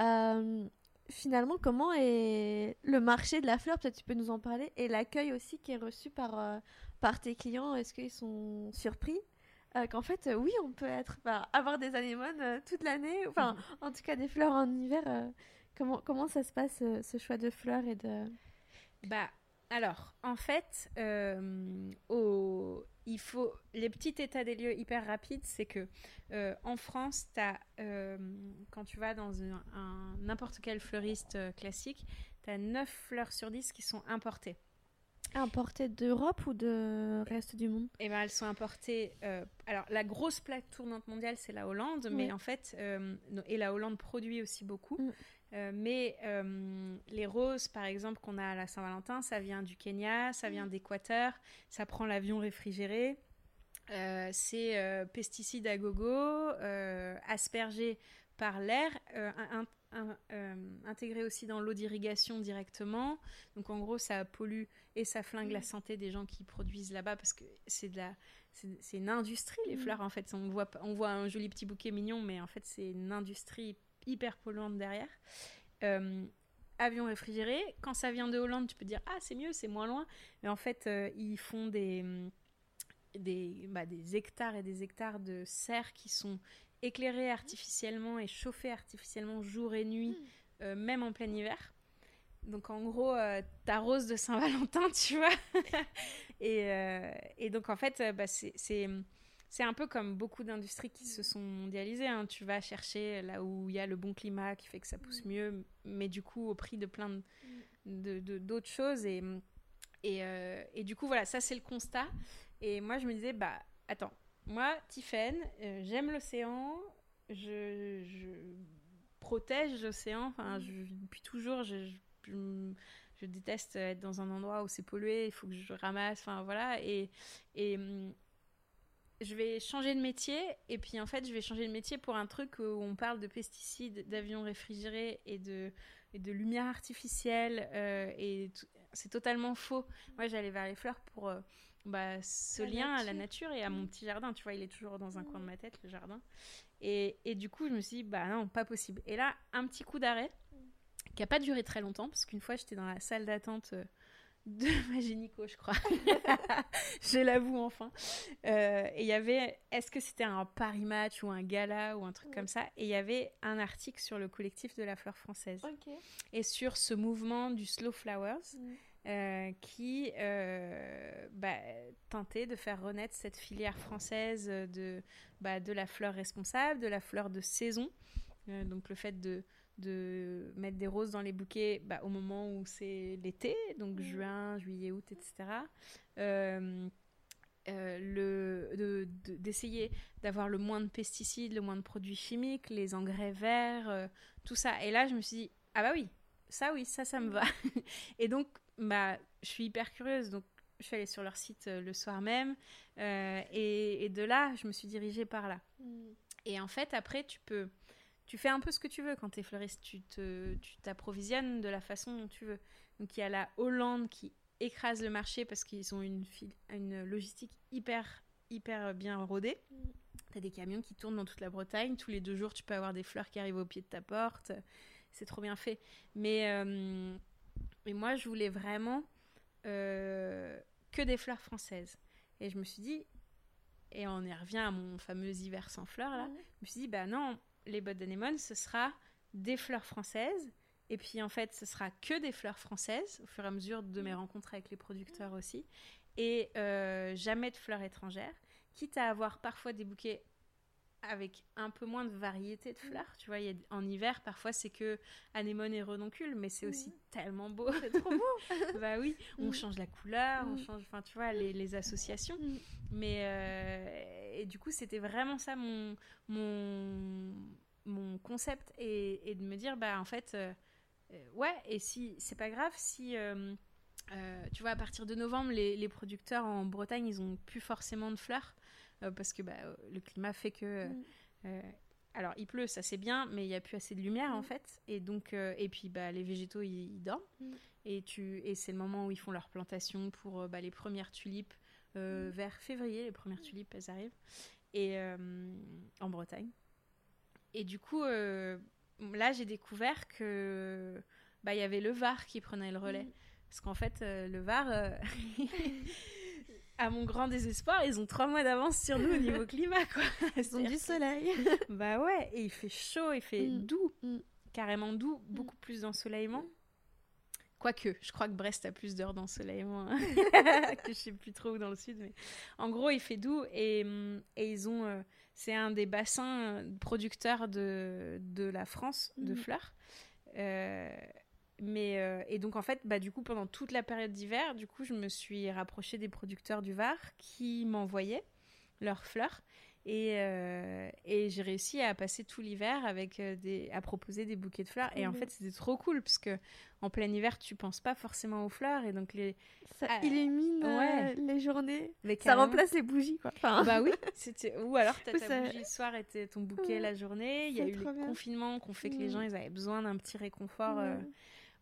Euh, finalement, comment est le marché de la fleur? Peut-être tu peux nous en parler. Et l'accueil aussi qui est reçu par, par tes clients. Est-ce qu'ils sont surpris? Qu'en fait, oui, on peut être, avoir des anémones toute l'année, enfin, en tout cas des fleurs en hiver. comment, comment ça se passe, ce choix de fleurs et de... Bah, alors, en fait, euh, au, il faut les petits états des lieux hyper rapides, c'est que euh, en France, as, euh, quand tu vas dans n'importe quel fleuriste classique, tu as 9 fleurs sur 10 qui sont importées. Importées d'Europe ou de reste du monde? Eh ben, elles sont importées. alors, la grosse plaque tournante mondiale, c'est la Hollande, mais en fait, et la Hollande produit aussi beaucoup. Mm. Euh, mais euh, les roses, par exemple, qu'on a à la Saint-Valentin, ça vient du Kenya, ça vient d'Équateur, ça prend l'avion réfrigéré. Euh, c'est pesticides à gogo, aspergés par l'air, intégré aussi dans l'eau d'irrigation directement. Donc en gros, ça pollue et ça flingue la santé des gens qui produisent là-bas parce que c'est de la c'est une industrie les fleurs en fait on voit on voit un joli petit bouquet mignon mais en fait c'est une industrie hyper polluante derrière. Euh, avion réfrigéré, quand ça vient de Hollande, tu peux dire ah c'est mieux, c'est moins loin, mais en fait euh, ils font des des, bah, des hectares et des hectares de serres qui sont éclairés artificiellement et chauffés artificiellement jour et nuit, hmm. euh, même en plein hiver. Donc en gros, ta rose de Saint-Valentin, tu vois. et, et, donc en fait, bah, c'est c'est un peu comme beaucoup d'industries qui se sont mondialisées. Hein. Tu vas chercher là où il y a le bon climat qui fait que ça pousse mm. mieux, mais du coup au prix de plein de, mm. d'autres choses. Et, et, euh, et, du coup, voilà, ça c'est le constat. Et moi, je me disais, bah attends, moi, Tiffen, euh, j'aime l'océan, je, je, protège l'océan. Enfin, mm. depuis toujours, je, je, déteste être dans un endroit où c'est pollué, il faut que je ramasse, enfin voilà. Et, et, je vais changer de métier et puis en fait je vais changer de métier pour un truc où on parle de pesticides, d'avions réfrigérés et de, et de lumière artificielle euh, et c'est totalement faux. Moi j'allais vers les fleurs pour euh, bah, ce lien à la nature et à mon petit jardin, tu vois, il est toujours dans un coin de ma tête le jardin. Et, et, du coup je me suis dit bah non pas possible. Et là un petit coup d'arrêt qui a pas duré très longtemps parce qu'une fois j'étais dans la salle d'attente euh, de ma gynéco, je crois. je l'avoue enfin. Euh, et il y avait, est-ce que c'était un Paris Match ou un gala ou un truc comme ça? Et il y avait un article sur le collectif de la fleur française. Et sur ce mouvement du Slow Flowers. Mm. Euh, qui euh, bah, tentait de faire renaître cette filière française de, bah, de la fleur responsable, de la fleur de saison. donc le fait de, de mettre des roses dans les bouquets bah, au moment où c'est l'été, donc juin, juillet, août, etc. Euh, le, d'essayer d'avoir le moins de pesticides, le moins de produits chimiques, les engrais verts, tout ça. Et là, je me suis dit, ah bah oui, ça oui, ça, ça me va. et donc, bah, je suis hyper curieuse, donc je suis allée sur leur site le soir même, et, de là, je me suis dirigée par là. Mm. Et en fait, après, tu peux tu fais un peu ce que tu veux quand tu es fleuriste. Tu t'approvisionnes de la façon dont tu veux. Donc il y a la Hollande qui écrase le marché parce qu'ils ont une, une logistique hyper, hyper bien rodée. Mm. Tu as des camions qui tournent dans toute la Bretagne. Tous les deux jours, tu peux avoir des fleurs qui arrivent au pied de ta porte. C'est trop bien fait. Mais, euh, mais moi, je voulais vraiment euh, que des fleurs françaises. Et je me suis dit, et on y revient à mon fameux hiver sans fleurs là, mm. je me suis dit, bah non, les bottes d'anémone, ce sera des fleurs françaises. Et puis en fait, ce sera que des fleurs françaises au fur et à mesure de mes rencontres avec les producteurs aussi. Et euh, jamais de fleurs étrangères. Quitte à avoir parfois des bouquets avec un peu moins de variété de fleurs. Tu vois, en hiver, parfois, c'est que anémone et renoncule, mais c'est aussi tellement beau. C'est trop beau. bah oui, on mm. change la couleur, on mm. change, enfin, tu vois, les, associations. Mm. Mais, euh, et du coup, c'était vraiment ça mon, mon, mon concept, et, de me dire, bah, en fait, euh, euh, ouais, et si, c'est pas grave si. tu vois, à partir de novembre, les, les, producteurs en Bretagne, ils ont plus forcément de fleurs. Euh, parce que bah, le climat fait que. Mm. Euh, alors, il pleut, ça c'est bien, mais il n'y a plus assez de lumière en mm. fait. Et donc, euh, et puis bah, les végétaux, ils, dorment. Mm. Et, tu, et c'est le moment où ils font leur plantation pour bah, les premières tulipes. Vers février, les premières tulipes, elles arrivent. Et en Bretagne. Et du coup, là, j'ai découvert que bah, il y avait le Var qui prenait le relais. Parce qu'en fait, le Var, à mon grand désespoir, ils ont trois mois d'avance sur nous au niveau climat, quoi. Ils ont du soleil. bah ouais, et il fait chaud, il fait mm. doux, mm. carrément doux, mm. beaucoup plus d'ensoleillement. Quoique, je crois que Brest a plus d'heures d'ensoleillement hein, que je sais plus trop où dans le sud. Mais en gros, il fait doux et, et ils ont. Euh, c'est un des bassins producteurs de, de la France de fleurs. Euh, mais euh, et donc en fait, bah du coup pendant toute la période d'hiver, du coup je me suis rapprochée des producteurs du Var qui m'envoyaient leurs fleurs et, euh, et j'ai réussi à passer tout l'hiver avec euh, des à proposer des bouquets de fleurs. Et en fait c'était trop cool parce que en plein hiver tu penses pas forcément aux fleurs. Et donc les ça ah, illumine les journées. Ça remplace les bougies quoi. Bah oui c'était ou alors as ta bougie le soir et ton bouquet la journée. Il y a eu les confinements qui ont fait que les gens ils avaient besoin d'un petit réconfort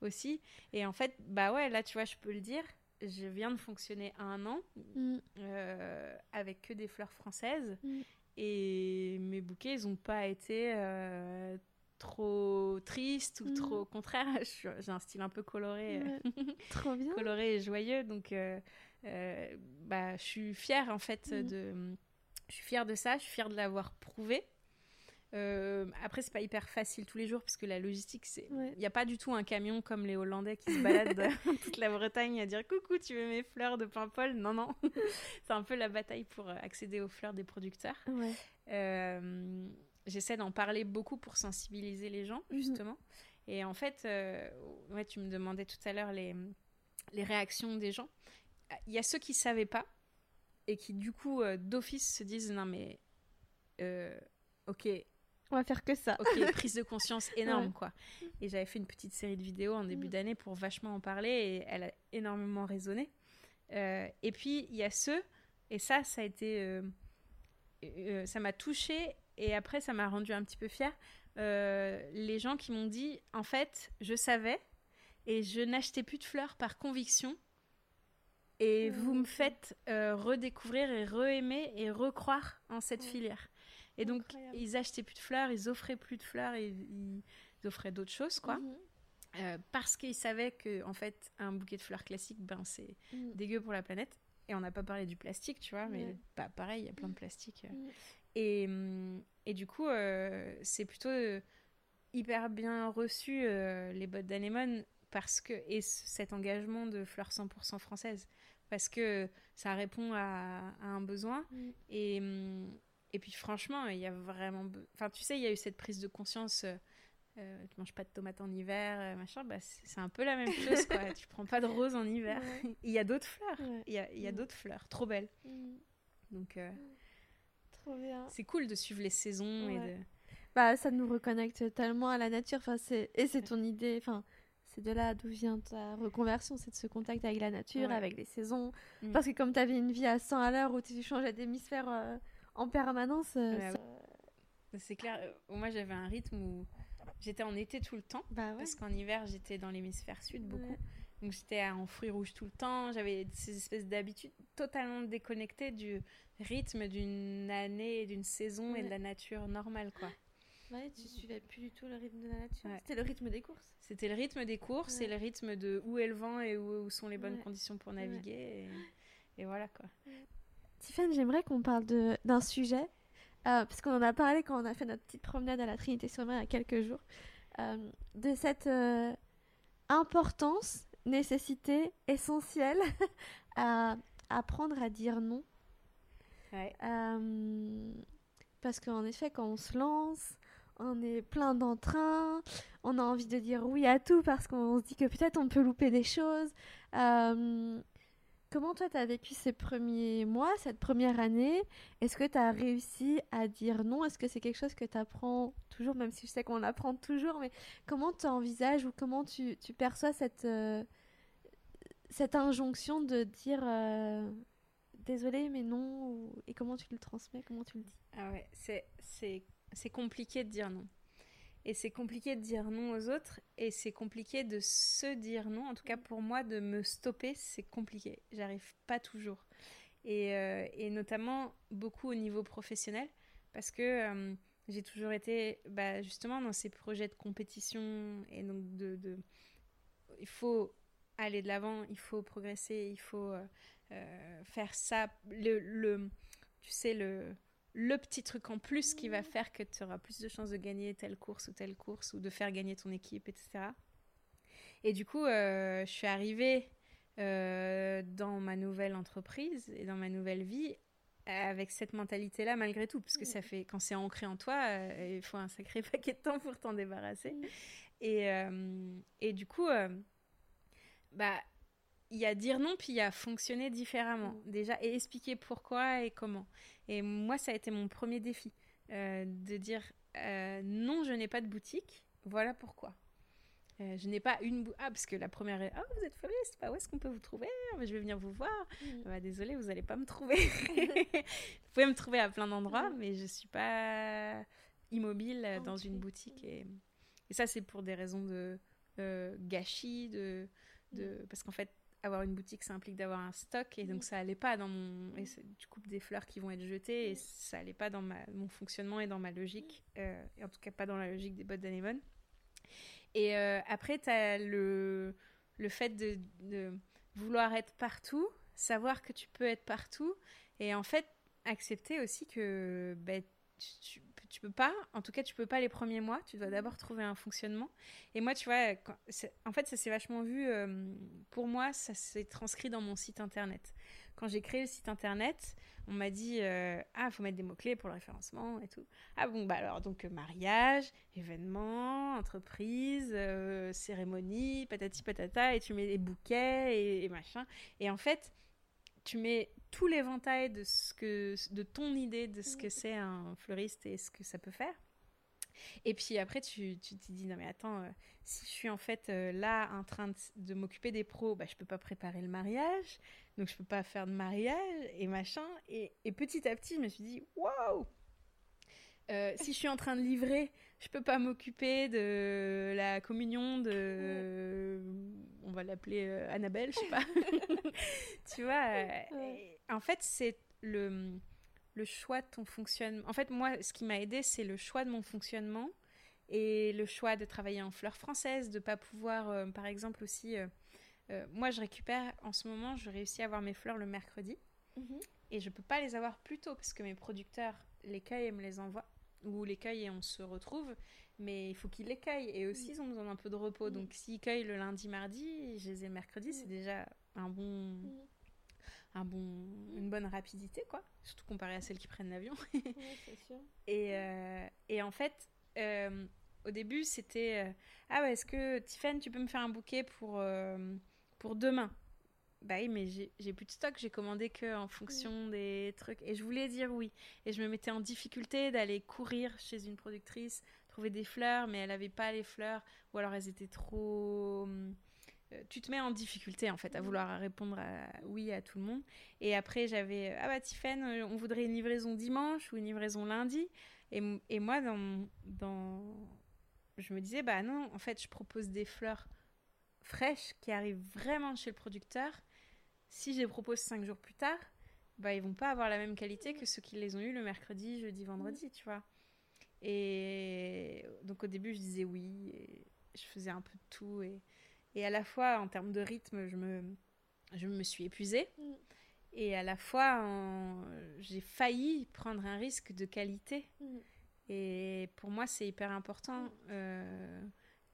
aussi. Et en fait, bah ouais, là, tu vois, je peux le dire. Je viens de fonctionner un an mm. euh, avec que des fleurs françaises. Mm. Et mes bouquets, ils n'ont pas été euh, trop tristes ou mm. trop au contraire. J'ai un style un peu coloré. trop bien. coloré et joyeux. Donc, euh, bah, je suis fière en fait de. Je suis fière de ça, je suis fière de l'avoir prouvé. Euh, après, c'est pas hyper facile tous les jours parce que la logistique, c'est. Il n'y a pas du tout un camion comme les Hollandais qui se baladent toute la Bretagne à dire coucou, tu veux mes fleurs de Paimpol Non, non. c'est un peu la bataille pour euh, accéder aux fleurs des producteurs. Euh, j'essaie d'en parler beaucoup pour sensibiliser les gens, mhm. justement. Et en fait, ouais, tu me demandais tout à l'heure les, les réactions des gens. Il y a ceux qui savaient pas et qui, du coup, d'office se disent non, mais. ok, on va faire que ça. Ok, prise de conscience énorme, quoi. Et j'avais fait une petite série de vidéos en début mm. d'année pour vachement en parler et elle a énormément résonné. Euh, et puis, il y a ceux, et ça, ça a été. Euh, euh, ça m'a touchée et après, ça m'a rendu un petit peu fière. les gens qui m'ont dit en fait, je savais et je n'achetais plus de fleurs par conviction. Et vous me faites redécouvrir et re-aimer et recroire en cette filière. Et donc, ils achetaient plus de fleurs, ils offraient plus de fleurs, et ils, offraient d'autres choses, quoi. Mhm. Euh, parce qu'ils savaient que, en fait, un bouquet de fleurs classique, ben, c'est mhm. dégueu pour la planète. Et on n'a pas parlé du plastique, tu vois, mais pas pareil, il y a plein de plastique. Euh. Mhm. Et, hum, et, du coup, euh, c'est plutôt hyper bien reçu, les bottes d'anémone, parce que, et cet engagement de fleurs 100% françaises, parce que ça répond à, à un besoin. Et hum, et puis franchement, il y a vraiment... Enfin, tu sais, il y a eu cette prise de conscience... Euh, euh tu manges pas de tomates en hiver, euh, machin, bah, c'est un peu la même chose, quoi. tu prends pas de roses en hiver. Il y a d'autres fleurs. Il y a, y a d'autres fleurs, trop belles. Mm. Donc, euh, Trop bien. c'est cool de suivre les saisons et de. Bah, ça nous reconnecte tellement à la nature. Enfin, c'est... Et c'est ton idée. Enfin, c'est de là d'où vient ta reconversion. C'est de ce contact avec la nature, Ouais. avec les saisons. Mm. Parce que comme tu avais une vie à 100 à l'heure où tu changeais d'hémisphère euh, en permanence, euh, Ouais, ça- C'est clair. euh, Moi, j'avais un rythme où j'étais en été tout le temps. bah ouais. Parce qu'en hiver, j'étais dans l'hémisphère sud beaucoup. Ouais. Donc j'étais en fruits rouges tout le temps. J'avais ces espèces d'habitudes totalement déconnectées du rythme d'une année, et d'une saison et de la nature normale, quoi. Ouais, tu suivais plus du tout le rythme de la nature. Ouais. C'était le rythme des courses. C'était le rythme des courses Ouais. et le rythme de où est le vent et où, où sont les bonnes Ouais. conditions pour naviguer. Et, et voilà, quoi. Tiffany, j'aimerais qu'on parle d'un sujet, euh, parce qu'on en a parlé quand on a fait notre petite promenade à la Trinité-sur-Mer il y a quelques jours, euh, de cette euh, importance, nécessité essentielle à apprendre à dire non. Ouais. Euh, parce qu'en effet, quand on se lance, on est plein d'entrain, on a envie de dire oui à tout parce qu'on se dit que peut-être on peut louper des choses. Euh, comment toi, tu as vécu ces premiers mois, cette première année? Est-ce que tu as réussi à dire non? Est-ce que c'est quelque chose que tu apprends toujours, même si je sais qu'on l'apprend toujours, mais comment tu envisages ou comment tu, tu perçois cette, euh, cette injonction de dire euh, désolé, mais non Et comment tu le transmets? Comment tu le dis? Ah ouais, c'est compliqué de dire non. Et c'est compliqué de dire non aux autres, et c'est compliqué de se dire non. En tout cas, pour moi, de me stopper, c'est compliqué. J'arrive pas toujours. Et, euh, et notamment beaucoup au niveau professionnel, parce que euh, j'ai toujours été bah, justement dans ces projets de compétition, et donc de, de- il faut aller de l'avant, il faut progresser, il faut euh, euh, faire ça. Le, le, tu sais, le, le petit truc en plus qui va faire que tu auras plus de chances de gagner telle course ou telle course ou de faire gagner ton équipe, etc. Et du coup, euh, je suis arrivée euh, dans ma nouvelle entreprise et dans ma nouvelle vie avec cette mentalité-là malgré tout, parce que ça fait quand c'est ancré en toi, euh, il faut un sacré paquet de temps pour t'en débarrasser. Mm. Et, et du coup, bah, il y a dire non, puis il y a fonctionner différemment Mm. déjà et expliquer pourquoi et comment. Et moi, ça a été mon premier défi euh, de dire euh, non, je n'ai pas de boutique, voilà pourquoi. Euh, je n'ai pas une boutique. Ah, parce que la première est Ah, vous êtes fleuriste, bah, où est-ce qu'on peut vous trouver Ah, bah, Je vais venir vous voir. Bah, désolé, vous n'allez pas me trouver. vous pouvez me trouver à plein d'endroits, Mm. mais je suis pas immobile dans une boutique. Et, et ça, c'est pour des raisons de euh, gâchis, de, de... parce qu'en fait, avoir une boutique, ça implique d'avoir un stock, et donc ça allait pas dans mon... Et tu coupes des fleurs qui vont être jetées, et ça allait pas dans ma... mon fonctionnement et dans ma logique, euh, et en tout cas pas dans la logique des bottes d'anémone. Et euh, après, tu as le, le fait de, de vouloir être partout, savoir que tu peux être partout, et en fait, accepter aussi que ben, tu, tu, peux pas, en tout cas, tu peux pas les premiers mois, tu dois d'abord trouver un fonctionnement. Et moi, tu vois, quand- en fait, ça s'est vachement vu, euh, pour moi, ça s'est transcrit dans mon site internet. Quand j'ai créé le site internet, on m'a dit euh, Ah, faut mettre des mots-clés pour le référencement et tout. Ah bon, bah alors, donc euh, mariage, événement, entreprise, euh, cérémonie, patati patata, et tu mets des bouquets et, et machin. Et en fait, tu mets tout l'éventail de, ce que, de ton idée de ce que c'est un fleuriste et ce que ça peut faire. Et puis après, tu, tu te dis, non mais attends, euh, si je suis en fait euh, là en train de, de m'occuper des pros, bah, je peux pas préparer le mariage, donc je peux pas faire de mariage et machin. Et, et petit à petit, je me suis dit, waouh Euh, si je suis en train de livrer, je peux pas m'occuper de la communion de, on va l'appeler euh, Annabelle, je sais pas. tu vois, euh, Ouais. en fait, c'est le, le choix de ton fonctionnement. En fait, moi, ce qui m'a aidé, c'est le choix de mon fonctionnement et le choix de travailler en fleurs françaises, de pas pouvoir, euh, par exemple aussi, euh, euh, moi, je récupère en ce moment, je réussis à avoir mes fleurs le mercredi Mhm. et je peux pas les avoir plus tôt parce que mes producteurs les cueillent et me les envoient ou les cueillent et on se retrouve mais il faut qu'ils les cueillent et aussi ils ont besoin d'un peu de repos. Mm. donc s'ils cueillent le lundi mardi je les ai le mercredi c'est déjà un bon un bon une bonne rapidité quoi. Surtout comparé à celles qui prennent l'avion. Sûr. et, euh, et en fait, euh, au début, c'était euh, Ah ouais, est-ce que Tiffany, tu peux me faire un bouquet pour, pour demain? Bah oui, mais j'ai plus de stock, j'ai commandé que en fonction des trucs. Et je voulais dire oui. Et je me mettais en difficulté d'aller courir chez une productrice, trouver des fleurs, mais elle avait pas les fleurs, ou alors elles étaient trop. Euh, tu te mets en difficulté en fait à vouloir répondre à oui à tout le monde. Et après j'avais ah bah Tiffen, euh, on voudrait une livraison dimanche ou une livraison lundi. Et, et moi dans, dans je me disais bah non en fait je propose des fleurs fraîches qui arrivent vraiment chez le producteur si je les propose cinq jours plus tard, bah, ils vont pas avoir la même qualité que ceux qui les ont eu le mercredi, jeudi, vendredi, tu vois. Et donc au début, je disais oui, et je faisais un peu de tout. Et, et à la fois, en termes de rythme, je me, je me suis épuisée. Mm. Et à la fois, j'ai failli prendre un risque de qualité. Mm. Et pour moi, c'est hyper important. Mm. Euh,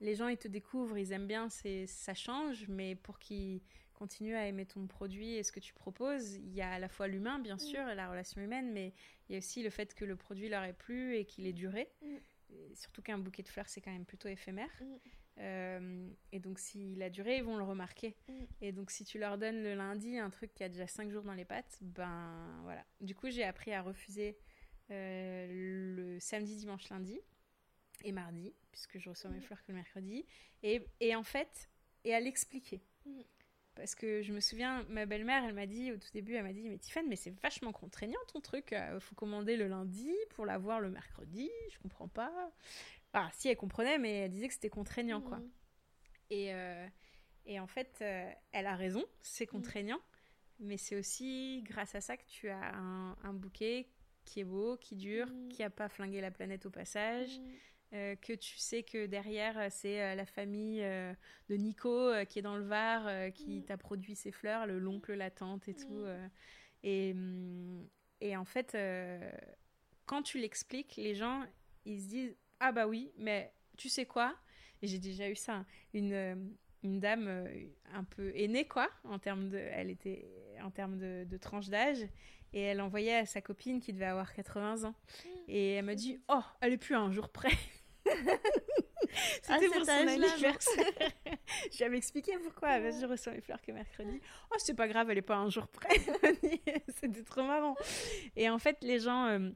les gens, ils te découvrent, ils aiment bien, ça change, mais pour qu'ils continue à aimer ton produit et ce que tu proposes. Il y a à la fois l'humain, bien mm. sûr, et la relation humaine, mais il y a aussi le fait que le produit leur ait plu et qu'il ait duré. Mm. surtout qu'un bouquet de fleurs, c'est quand même plutôt éphémère. Mm. Euh, et donc, s'il a duré, ils vont le remarquer. Et donc, si tu leur donnes le lundi un truc qui a déjà 5 jours dans les pattes, ben voilà. Du coup, j'ai appris à refuser euh, le samedi, dimanche, lundi et mardi, puisque je reçois mes fleurs que le mercredi. Et, et en fait, et à l'expliquer. Parce que je me souviens, ma belle-mère, elle m'a dit au tout début, elle m'a dit, mais Tiffany, mais c'est vachement contraignant ton truc. Il euh, faut commander le lundi pour l'avoir le mercredi. Je comprends pas. Ah, si, elle comprenait, mais elle disait que c'était contraignant, quoi. Mmh. Et, euh, et en fait, euh, elle a raison, c'est mmh. contraignant. Mais c'est aussi grâce à ça que tu as un, bouquet qui est beau, qui dure, mmh. qui n'a pas flingué la planète au passage. Euh, que tu sais que derrière, euh, c'est euh, la famille de Nico qui est dans le Var, qui mm. t'a produit ces fleurs, le l'oncle, la tante et tout. Mm. Et, mm, et, en fait, quand tu l'expliques, les gens, ils se disent Ah bah oui, mais tu sais quoi? Et j'ai déjà eu ça, hein, une, une dame un peu aînée, quoi, en termes de, elle était en termes de, de tranche d'âge et elle envoyait à sa copine qui devait avoir 80 ans. Et elle me dit Oh, elle est plus à un jour près. C'était pour son anniversaire. je lui expliqué pourquoi. je reçois mes fleurs que mercredi. Oh, c'est pas grave, elle est pas un jour près. C'était trop marrant. Et en fait, les gens, euh,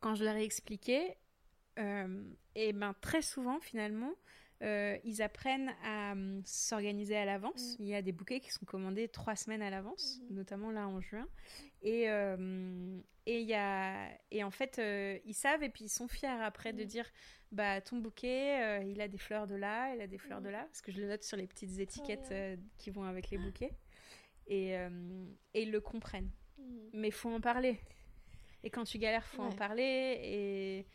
quand je leur ai expliqué, euh, et ben très souvent finalement, euh, ils apprennent à s'organiser à l'avance. Mm. Il y a des bouquets qui sont commandés trois semaines à l'avance, mm. notamment là en juin. Et, euh, et, y a, et en fait, euh, ils savent et puis ils sont fiers après de mm. dire bah, ton bouquet, il a des fleurs de là, il a des fleurs de là, parce que je le note sur les petites étiquettes qui vont avec les bouquets. Et, et ils le comprennent. Mais il faut en parler. Et quand tu galères, faut en parler. Et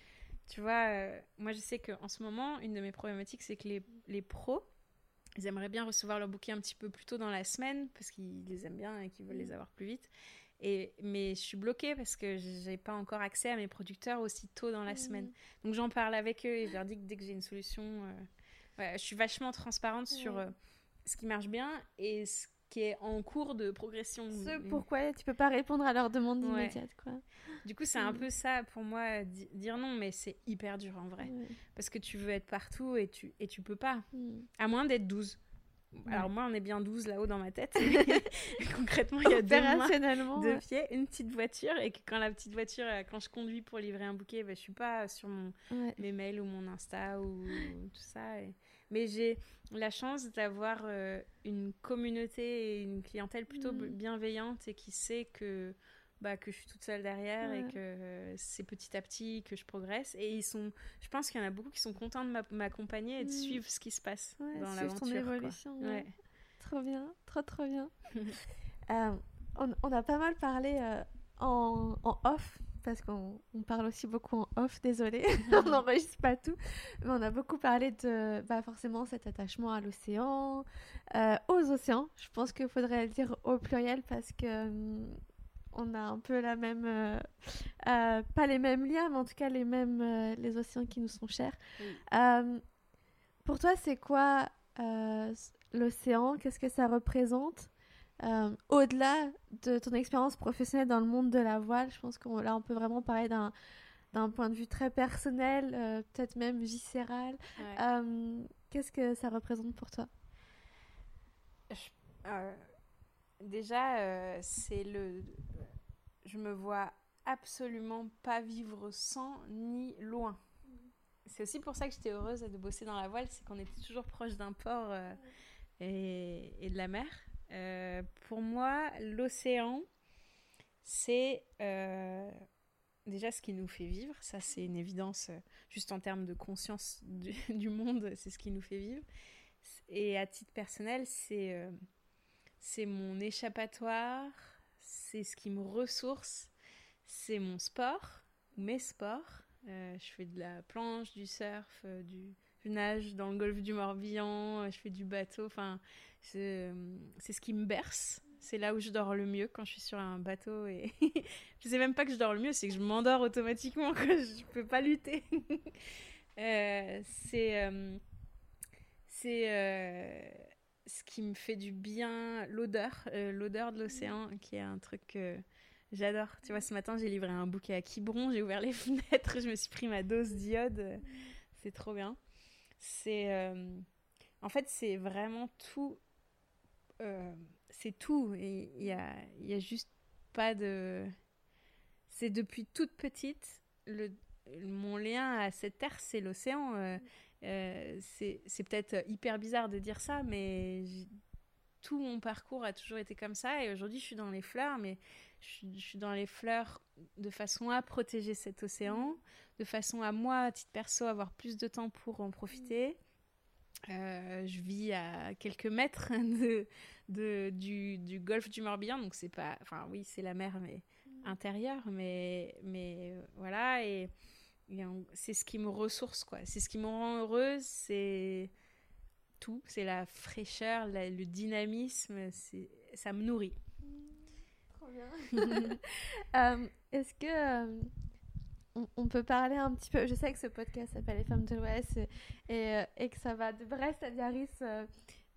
tu vois, euh, moi je sais qu'en ce moment, une de mes problématiques, c'est que les, les, pros, ils aimeraient bien recevoir leur bouquet un petit peu plus tôt dans la semaine, parce qu'ils les aiment bien et qu'ils veulent les mm. avoir plus vite. Et, mais je suis bloquée parce que j'ai pas encore accès à mes producteurs aussi tôt dans la mm. semaine. Donc j'en parle avec eux et je leur dis que dès que j'ai une solution, euh, je suis vachement transparente sur euh, ce qui marche bien et ce qui est en cours de progression. Ce pourquoi tu peux pas répondre à leurs demandes immédiates, quoi. Du coup, c'est un mm. peu ça pour moi, dire non, mais c'est hyper dur en vrai. Parce que tu veux être partout et tu, et tu peux pas. À moins d'être 12. Alors moi, on est bien 12 là-haut dans ma tête. Concrètement, il y a deux mains, deux pieds, une petite voiture. Et que quand la petite voiture, euh, quand je conduis pour livrer un bouquet, ben, je suis pas sur mon, mes mails ou mon Insta ou tout ça. Mais j'ai la chance d'avoir euh, une communauté et une clientèle plutôt mm. bienveillante et qui sait que bah, que je suis toute seule derrière et que c'est petit à petit que je progresse. Et ils sont, je pense qu'il y en a beaucoup qui sont contents de m'accompagner et de mm. suivre ce qui se passe dans l'aventure. évolution. Ouais. Trop bien, trop trop bien. Euh, on, on, a pas mal parlé euh, en, en, off parce qu'on on parle aussi beaucoup en off, désolé, on n'enregistre pas tout, mais on a beaucoup parlé de bah, forcément cet attachement à l'océan, euh, aux océans. Je pense qu'il faudrait le dire au pluriel parce que hum, on a un peu la même, euh, euh, pas les mêmes liens, mais en tout cas les mêmes, euh, les océans qui nous sont chers. pour toi, c'est quoi l'océan? Qu'est-ce que ça représente? Au-delà de ton expérience professionnelle dans le monde de la voile, je pense qu'on là on peut vraiment parler d'un d'un point de vue très personnel, peut-être même viscéral. Qu'est-ce que ça représente pour toi? Déjà, c'est le. Je me vois absolument pas vivre sans ni loin. C'est aussi pour ça que j'étais heureuse de bosser dans la voile, c'est qu'on était toujours proche d'un port et, et, de la mer. pour moi, l'océan, c'est déjà ce qui nous fait vivre. Ça, c'est une évidence, euh, juste en termes de conscience du, monde, c'est ce qui nous fait vivre. Et à titre personnel, c'est euh, c'est mon échappatoire, c'est ce qui me ressource, c'est mon sport, mes sports. Euh, je fais de la planche, du surf, du, je nage dans le golfe du Morbihan, je fais du bateau. Enfin, c'est ce qui me berce c'est là où je dors le mieux quand je suis sur un bateau et je sais même pas que je dors le mieux, c'est que je m'endors automatiquement quand je peux pas lutter. Euh, c'est euh, c'est euh, ce qui me fait du bien, l'odeur, l'odeur de l'océan, qui est un truc que j'adore. Tu vois, ce matin j'ai livré un bouquet à Quiberon, j'ai ouvert les fenêtres, je me suis pris ma dose d'iode, c'est trop bien. C'est en fait c'est vraiment tout c'est tout. Il y a, y a juste pas de. C'est depuis toute petite, le, mon lien à cette terre, c'est l'océan. Euh, euh, c'est peut-être hyper bizarre de dire ça, mais tout mon parcours a toujours été comme ça. Et aujourd'hui, je suis dans les fleurs, mais je, je, suis dans les fleurs de façon à protéger cet océan, de façon à moi, à titre perso, avoir plus de temps pour en profiter. Euh, je vis à quelques mètres de, de du, du, golfe du Morbihan, donc c'est pas, enfin oui, c'est la mer mais mm. intérieure, mais mais voilà et, c'est ce qui me ressource quoi, c'est ce qui me rend heureuse, c'est tout, c'est la fraîcheur, le dynamisme, c'est ça me nourrit. Trop bien. Euh, est-ce que euh, on, peut parler un petit peu. Je sais que ce podcast s'appelle Les femmes de l'Ouest et, euh, et, que ça va de Brest à Biarritz. Euh,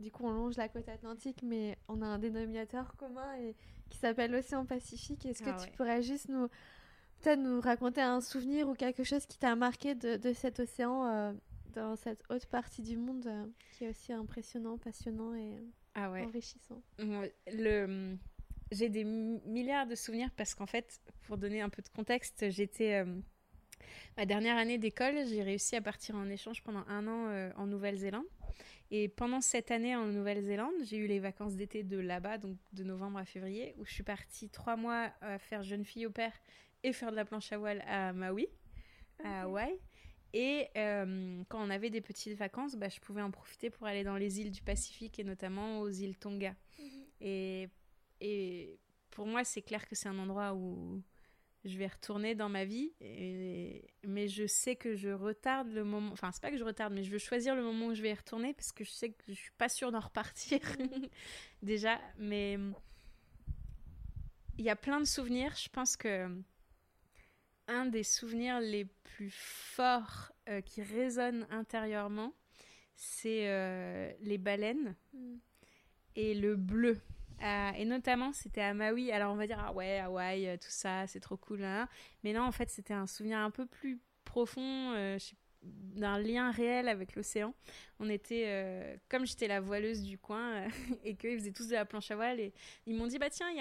du coup, on longe la côte atlantique, mais on a un dénominateur commun et, qui s'appelle l'océan Pacifique. Est-ce que ah tu pourrais juste nous, peut-être nous raconter un souvenir ou quelque chose qui t'a marqué de, cet océan euh, dans cette haute partie du monde qui est aussi impressionnant, passionnant et ah enrichissant Le j'ai des milliards de souvenirs parce qu'en fait, pour donner un peu de contexte, j'étais euh, ma dernière année d'école, j'ai réussi à partir en échange pendant un an euh, en Nouvelle-Zélande. Et pendant cette année en Nouvelle-Zélande, j'ai eu les vacances d'été de là-bas, donc de novembre à février, où je suis partie trois mois à faire jeune fille au père et faire de la planche à voile à Maui, à Hawaï. Et euh, quand on avait des petites vacances, bah, je pouvais en profiter pour aller dans les îles du Pacifique et notamment aux îles Tonga. Mhm. Et et pour moi, c'est clair que c'est un endroit où je vais retourner dans ma vie. Mais je sais que je retarde le moment. Enfin, c'est pas que je retarde, mais je veux choisir le moment où je vais y retourner parce que je sais que je suis pas sûre d'en repartir déjà. Mais il y a plein de souvenirs. Je pense que un des souvenirs les plus forts euh, qui résonnent intérieurement, c'est euh, les baleines mm. et le bleu. Euh, et notamment, c'était à Maui. Alors, on va dire, ah ouais, Hawaï, tout ça, c'est trop cool. Hein. Mais non, en fait, c'était un souvenir un peu plus profond, euh, d'un lien réel avec l'océan. On était, comme j'étais la voileuse du coin, et qu'ils faisaient tous de la planche à voile, et ils m'ont dit, bah tiens, il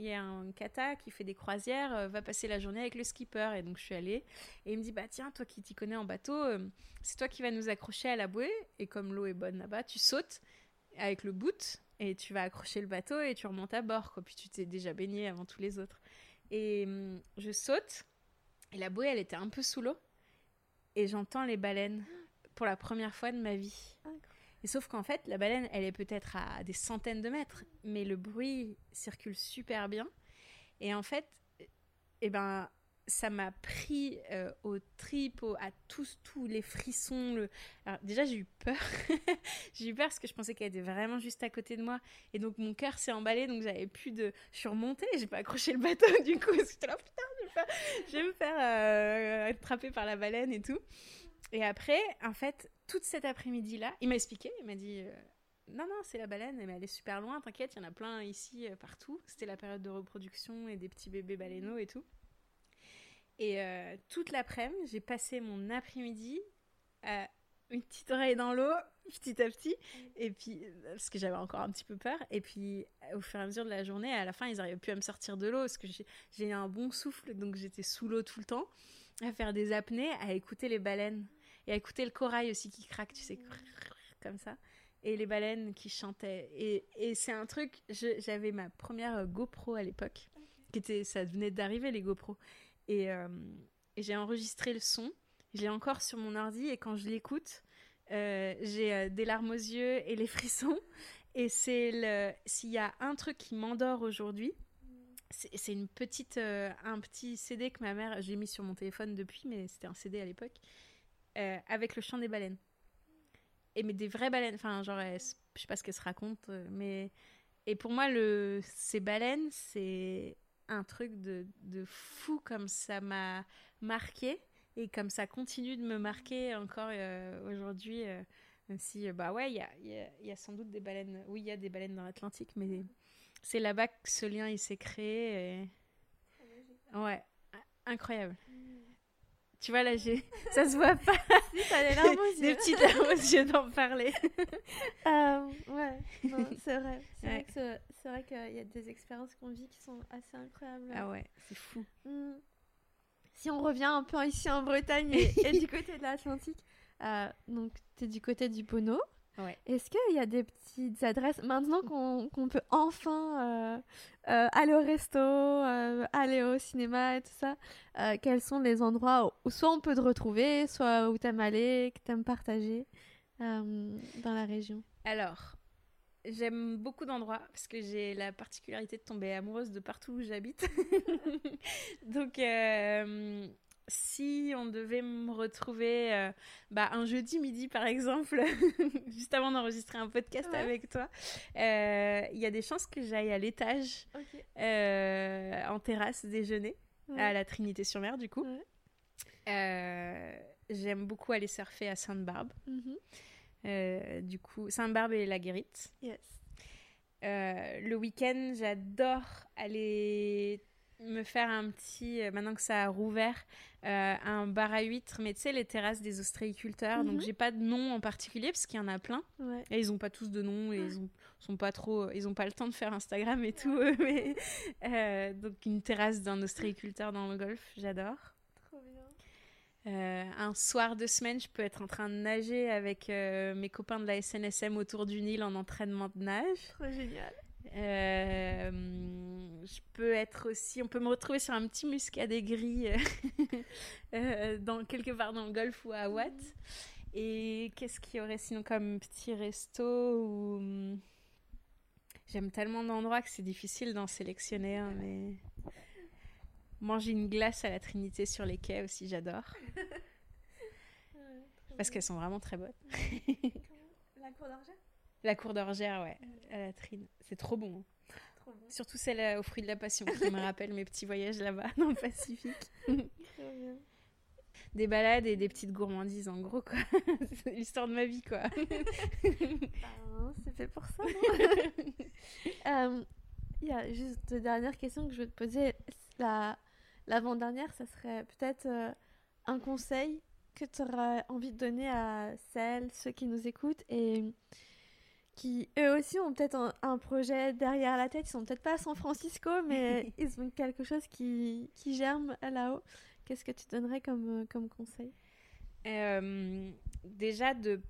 y, y, a un kata qui fait des croisières, va passer la journée avec le skipper. Et donc, je suis allée. Et il me dit, bah tiens, toi qui t'y connais en bateau, c'est toi qui vas nous accrocher à la bouée. Et comme l'eau est bonne là-bas, tu sautes avec le boot et tu vas accrocher le bateau et tu remontes à bord, quoi. Puis tu t'es déjà baigné avant tous les autres. Et hum, je saute, et la bouée, elle était un peu sous l'eau, et j'entends les baleines pour la première fois de ma vie. Et sauf qu'en fait, la baleine, elle est peut-être à des centaines de mètres, mais le bruit circule super bien. Et en fait, eh ben, ça m'a pris euh, au trip, à tous, tous les frissons. Déjà, j'ai eu peur. j'ai eu peur parce que je pensais qu'elle était vraiment juste à côté de moi. Et donc, mon cœur s'est emballé, donc j'avais plus de. Je suis remontée, j'ai pas accroché le bateau du coup, j'étais là, putain, je vais, me faire euh, attraper par la baleine et tout. Et après, en fait, toute cet après-midi-là, il m'a expliqué, il m'a dit. Euh, non, non, c'est la baleine, mais elle est super loin, t'inquiète, il y en a plein ici, partout. C'était la période de reproduction et des petits bébés baleineaux et tout. Et euh, toute l'après-midi, j'ai passé mon après-midi à une petite oreille dans l'eau, petit à petit. Et puis, euh, parce que j'avais encore un petit peu peur. Et puis, au fur et à mesure de la journée, à la fin, ils arrivaient plus à me sortir de l'eau parce que j'ai un bon souffle, donc j'étais sous l'eau tout le temps, à faire des apnées, à écouter les baleines et à écouter le corail aussi qui craque, tu sais, comme ça. Et les baleines qui chantaient. Et, et c'est un truc, j'avais ma première euh, GoPro à l'époque, qui était, ça venait d'arriver les GoPro. Et, euh, et j'ai enregistré le son je l'ai encore sur mon ordi et quand je l'écoute, euh, j'ai euh, des larmes aux yeux et les frissons. Et c'est le s'il y a un truc qui m'endort aujourd'hui, c'est une petite un petit CD que ma mère j'ai mis sur mon téléphone depuis, mais c'était un CD à l'époque avec le chant des baleines. Et mais des vraies baleines, enfin genre je sais pas ce qu'elle se raconte, mais et pour moi le ces baleines c'est un truc de, de fou comme ça m'a marqué et comme ça continue de me marquer encore euh, aujourd'hui, euh, même si, euh, bah ouais, il y a, y a, sans doute des baleines. Oui, il y a des baleines dans l'Atlantique, mais c'est là-bas que ce lien il s'est créé. Ouais, incroyable. Mm. Tu vois, là, j'ai... ça se voit pas. si, t'as des larmes aux yeux. Des petites larmes aux yeux d'en parler. ouais, c'est vrai. C'est vrai qu'il y a des expériences qu'on vit qui sont assez incroyables. Ah ouais, c'est fou. Mm si on revient un peu ici en Bretagne et, du côté de l'Atlantique, euh, donc tu es du côté du Bono. Est-ce qu'il y a des petites adresses, maintenant qu'on peut enfin euh, euh, aller au resto, aller au cinéma et tout ça, quels sont les endroits où, soit on peut te retrouver, soit où tu aimes aller, que tu aimes partager dans la région? Alors, J'aime beaucoup d'endroits parce que j'ai la particularité de tomber amoureuse de partout où j'habite. Donc, euh, si on devait me retrouver euh, bah, un jeudi midi, par exemple, juste avant d'enregistrer un podcast avec toi, euh, il y a des chances que j'aille à l'étage en terrasse déjeuner à la Trinité-sur-Mer, du coup. J'aime beaucoup aller surfer à Sainte-Barbe. Mhm. Euh, du coup, Sainte-Barbe et la Guérite. Yes. Euh, le week-end, j'adore aller me faire un petit, euh, maintenant que ça a rouvert, un bar à huîtres, mais tu sais, les terrasses des ostréiculteurs. Donc, mhm. j'ai pas de nom en particulier parce qu'il y en a plein. Et ils ont pas tous de nom et ils ont, sont pas trop, ils ont pas le temps de faire Instagram et tout. mais, donc, une terrasse d'un ostréiculteur dans le golf, j'adore. Euh, un soir de semaine, je peux être en train de nager avec euh, mes copains de la SNSM autour du Nil en entraînement de nage. Trop génial. Euh, je peux être aussi, on peut me retrouver sur un petit muscadet gris dans quelque part dans le golfe ou à Watt. Et qu'est-ce qu'il y aurait sinon comme petit resto ou j'aime tellement d'endroits que c'est difficile d'en sélectionner un, mais Manger une glace à la Trinité sur les quais aussi, j'adore. Parce qu'elles sont vraiment très bonnes. la cour d'orgère La cour d'orgère, ouais, à la Trine. C'est trop bon. Hein. Trop bon. Surtout celle euh, au fruit de la passion qui me rappelle mes petits voyages là-bas dans le Pacifique. Des balades et des petites gourmandises en gros quoi. C'est l'histoire de ma vie quoi. Ah, c'est fait pour ça. Euh, il y a juste deux dernières questions que je veux te poser. La, L'avant-dernière, ça serait peut-être euh, un conseil que tu auras envie de donner à celles, ceux qui nous écoutent et qui eux aussi ont peut-être un, projet derrière la tête. Ils sont peut-être pas à San Francisco, mais ils ont quelque chose qui, qui germe là-haut. Qu'est-ce que tu donnerais comme, euh, comme conseil? Euh, Déjà, de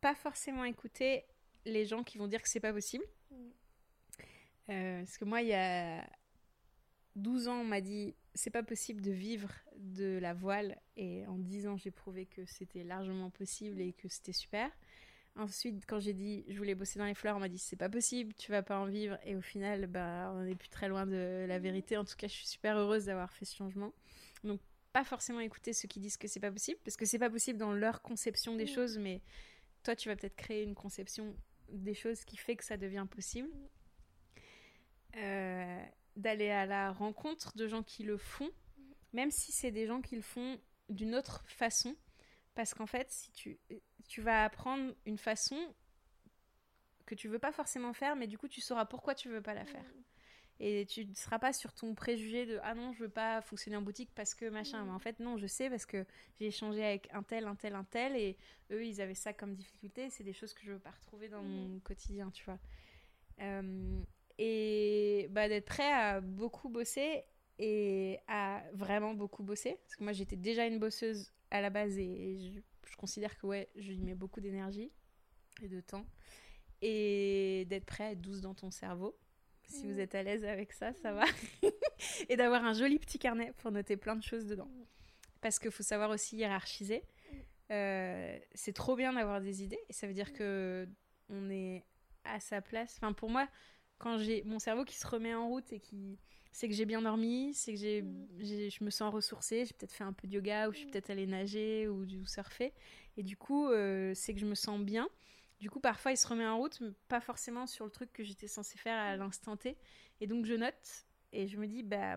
pas forcément écouter les gens qui vont dire que c'est pas possible. Mm. parce que moi, il y a 12 ans, on m'a dit c'est pas possible de vivre de la voile et en 10 ans j'ai prouvé que c'était largement possible et que c'était super. Ensuite, quand j'ai dit je voulais bosser dans les fleurs, on m'a dit c'est pas possible, tu vas pas en vivre. Et au final, bah, on n'est plus très loin de la vérité. En tout cas, je suis super heureuse d'avoir fait ce changement. Donc, pas forcément écouter ceux qui disent que c'est pas possible, parce que c'est pas possible dans leur conception des choses, mais toi, tu vas peut-être créer une conception des choses qui fait que ça devient possible. Euh, d'aller à la rencontre de gens qui le font, même si c'est des gens qui le font d'une autre façon. Parce qu'en fait, si tu, tu vas apprendre une façon que tu veux pas forcément faire, mais du coup, tu sauras pourquoi tu veux pas la faire. Et tu ne seras pas sur ton préjugé de ah non, je veux pas fonctionner en boutique parce que machin. Mais en fait, non, je sais parce que j'ai échangé avec un tel, un tel, un tel, et eux, ils avaient ça comme difficulté. C'est des choses que je veux pas retrouver dans mon quotidien, tu vois. Euh, et bah, d'être prêt à beaucoup bosser et à vraiment beaucoup bosser. Parce que moi, j'étais déjà une bosseuse à la base et je, je considère que ouais, je lui mets beaucoup d'énergie et de temps. Et d'être prêt à être douce dans ton cerveau si vous êtes à l'aise avec ça, ça va. et d'avoir un joli petit carnet pour noter plein de choses dedans. Parce qu'il faut savoir aussi hiérarchiser. Euh, c'est trop bien d'avoir des idées et ça veut dire que on est à sa place. Enfin, pour moi, quand j'ai mon cerveau qui se remet en route et qui c'est que j'ai bien dormi, c'est que j'ai, je me sens ressourcée, j'ai peut-être fait un peu de yoga ou je suis peut-être allée nager ou du surfer et du coup euh, c'est que je me sens bien du coup, parfois, il se remet en route, mais pas forcément sur le truc que j'étais censée faire à l'instant T. Et donc, je note et je me dis, bah,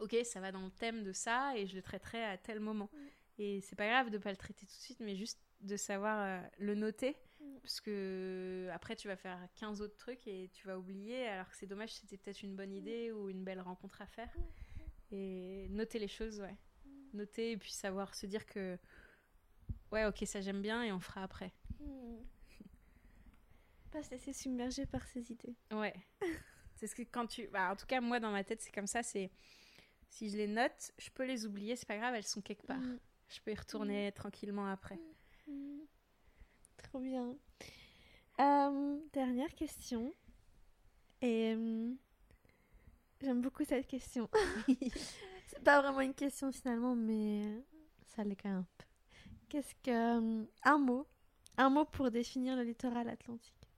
ok, ça va dans le thème de ça et je le traiterai à tel moment. Et c'est pas grave de pas le traiter tout de suite, mais juste de savoir euh, le noter. Parce que après, tu vas faire 15 autres trucs et tu vas oublier, alors que c'est dommage, c'était peut-être une bonne idée ou une belle rencontre à faire. Et noter les choses, ouais. Noter et puis savoir se dire que, ouais, ok, ça j'aime bien et on fera après. Pas se laisser submerger par ses idées. Ouais. c'est ce que quand tu. Bah, en tout cas, moi, dans ma tête, c'est comme ça. C'est si je les note, je peux les oublier, c'est pas grave, elles sont quelque part. Mm. Je peux y retourner mm. tranquillement après. Trop bien. Euh, dernière question. Et euh, j'aime beaucoup cette question. c'est pas vraiment une question finalement, mais ça l'est quand même un peu. Qu'est-ce que. Euh, un mot. Un mot pour définir le littoral atlantique?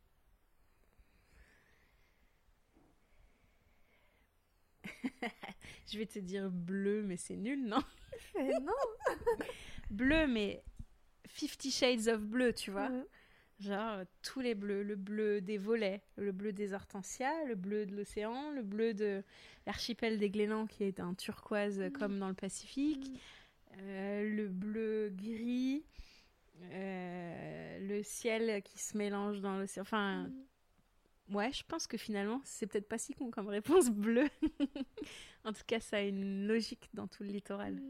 je vais te dire bleu, mais c'est nul, non? Non Bleu, mais Fifty Shades of Bleu, tu vois Genre tous les bleus, le bleu des volets, le bleu des hortensias, le bleu de l'océan, le bleu de l'archipel des Glénans qui est un turquoise mm. comme dans le Pacifique, mm. euh, le bleu gris, euh, le ciel qui se mélange dans l'océan. Enfin, mm. Ouais, je pense que finalement, c'est peut-être pas si con comme réponse bleue. en tout cas, ça a une logique dans tout le littoral.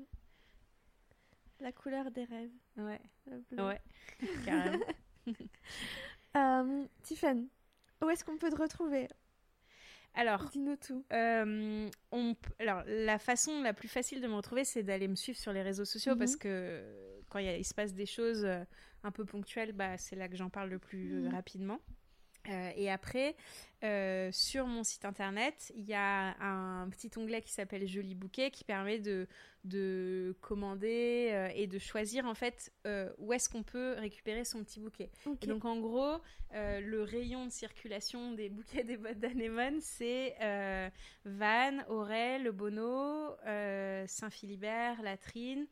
La couleur des rêves. Ouais. Ouais, carrément. euh, Tiffany, où est-ce qu'on peut te retrouver? Alors, dis-nous tout. Euh, on, alors, la façon la plus facile de me retrouver, c'est d'aller me suivre sur les réseaux sociaux parce mhm. que quand il, il, se passe des choses euh, un peu ponctuelles, bah, c'est là que j'en parle le plus mhm. rapidement. Euh, et après, euh, sur mon site internet, il y a un petit onglet qui s'appelle Joli bouquet qui permet de, de commander euh, et de choisir en fait où est-ce qu'on peut récupérer son petit bouquet. donc en gros, le rayon de circulation des bouquets des bottes d'anémone, c'est Vannes, Auray, Le Bonneau, Saint-Philibert, Latrine,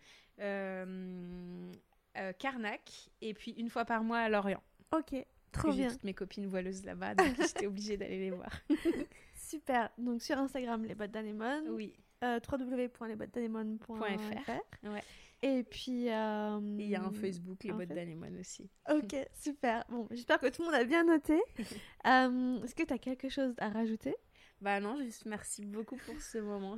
Carnac et puis une fois par mois à Lorient. Ok. Trop bien. Toutes mes copines voileuses là-bas, donc j'étais obligée d'aller les voir. Super. Donc sur Instagram, les bottes d'anémone. Oui. Euh, www.lesbottesdanémone.fr. Ouais. Et puis. Euh, il y a un Facebook, les bottes d'anémone aussi. Ok, super. Bon, j'espère que tout le monde a bien noté. Euh, est-ce que tu as quelque chose à rajouter? Bah non, juste merci beaucoup pour ce moment.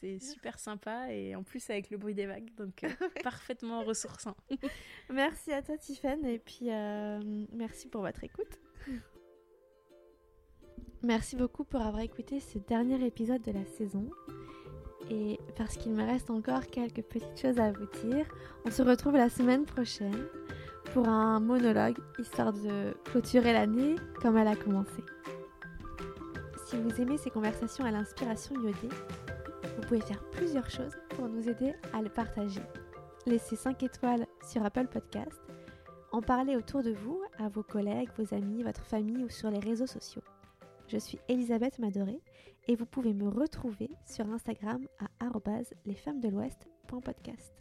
C'est super sympa et en plus avec le bruit des vagues, donc euh, parfaitement ressourçant. merci à toi Tiffany et puis euh, merci pour votre écoute. Merci beaucoup pour avoir écouté ce dernier épisode de la saison. Et parce qu'il me reste encore quelques petites choses à vous dire, on se retrouve la semaine prochaine pour un monologue, histoire de clôturer l'année comme elle a commencé. Si vous aimez ces conversations à l'inspiration iodée, vous pouvez faire plusieurs choses pour nous aider à le partager. Laissez 5 étoiles sur Apple Podcast, en parler autour de vous, à vos collègues, vos amis, votre famille ou sur les réseaux sociaux. Je suis Elisabeth Madoré et vous pouvez me retrouver sur Instagram à lesfemmesdelouest.podcast.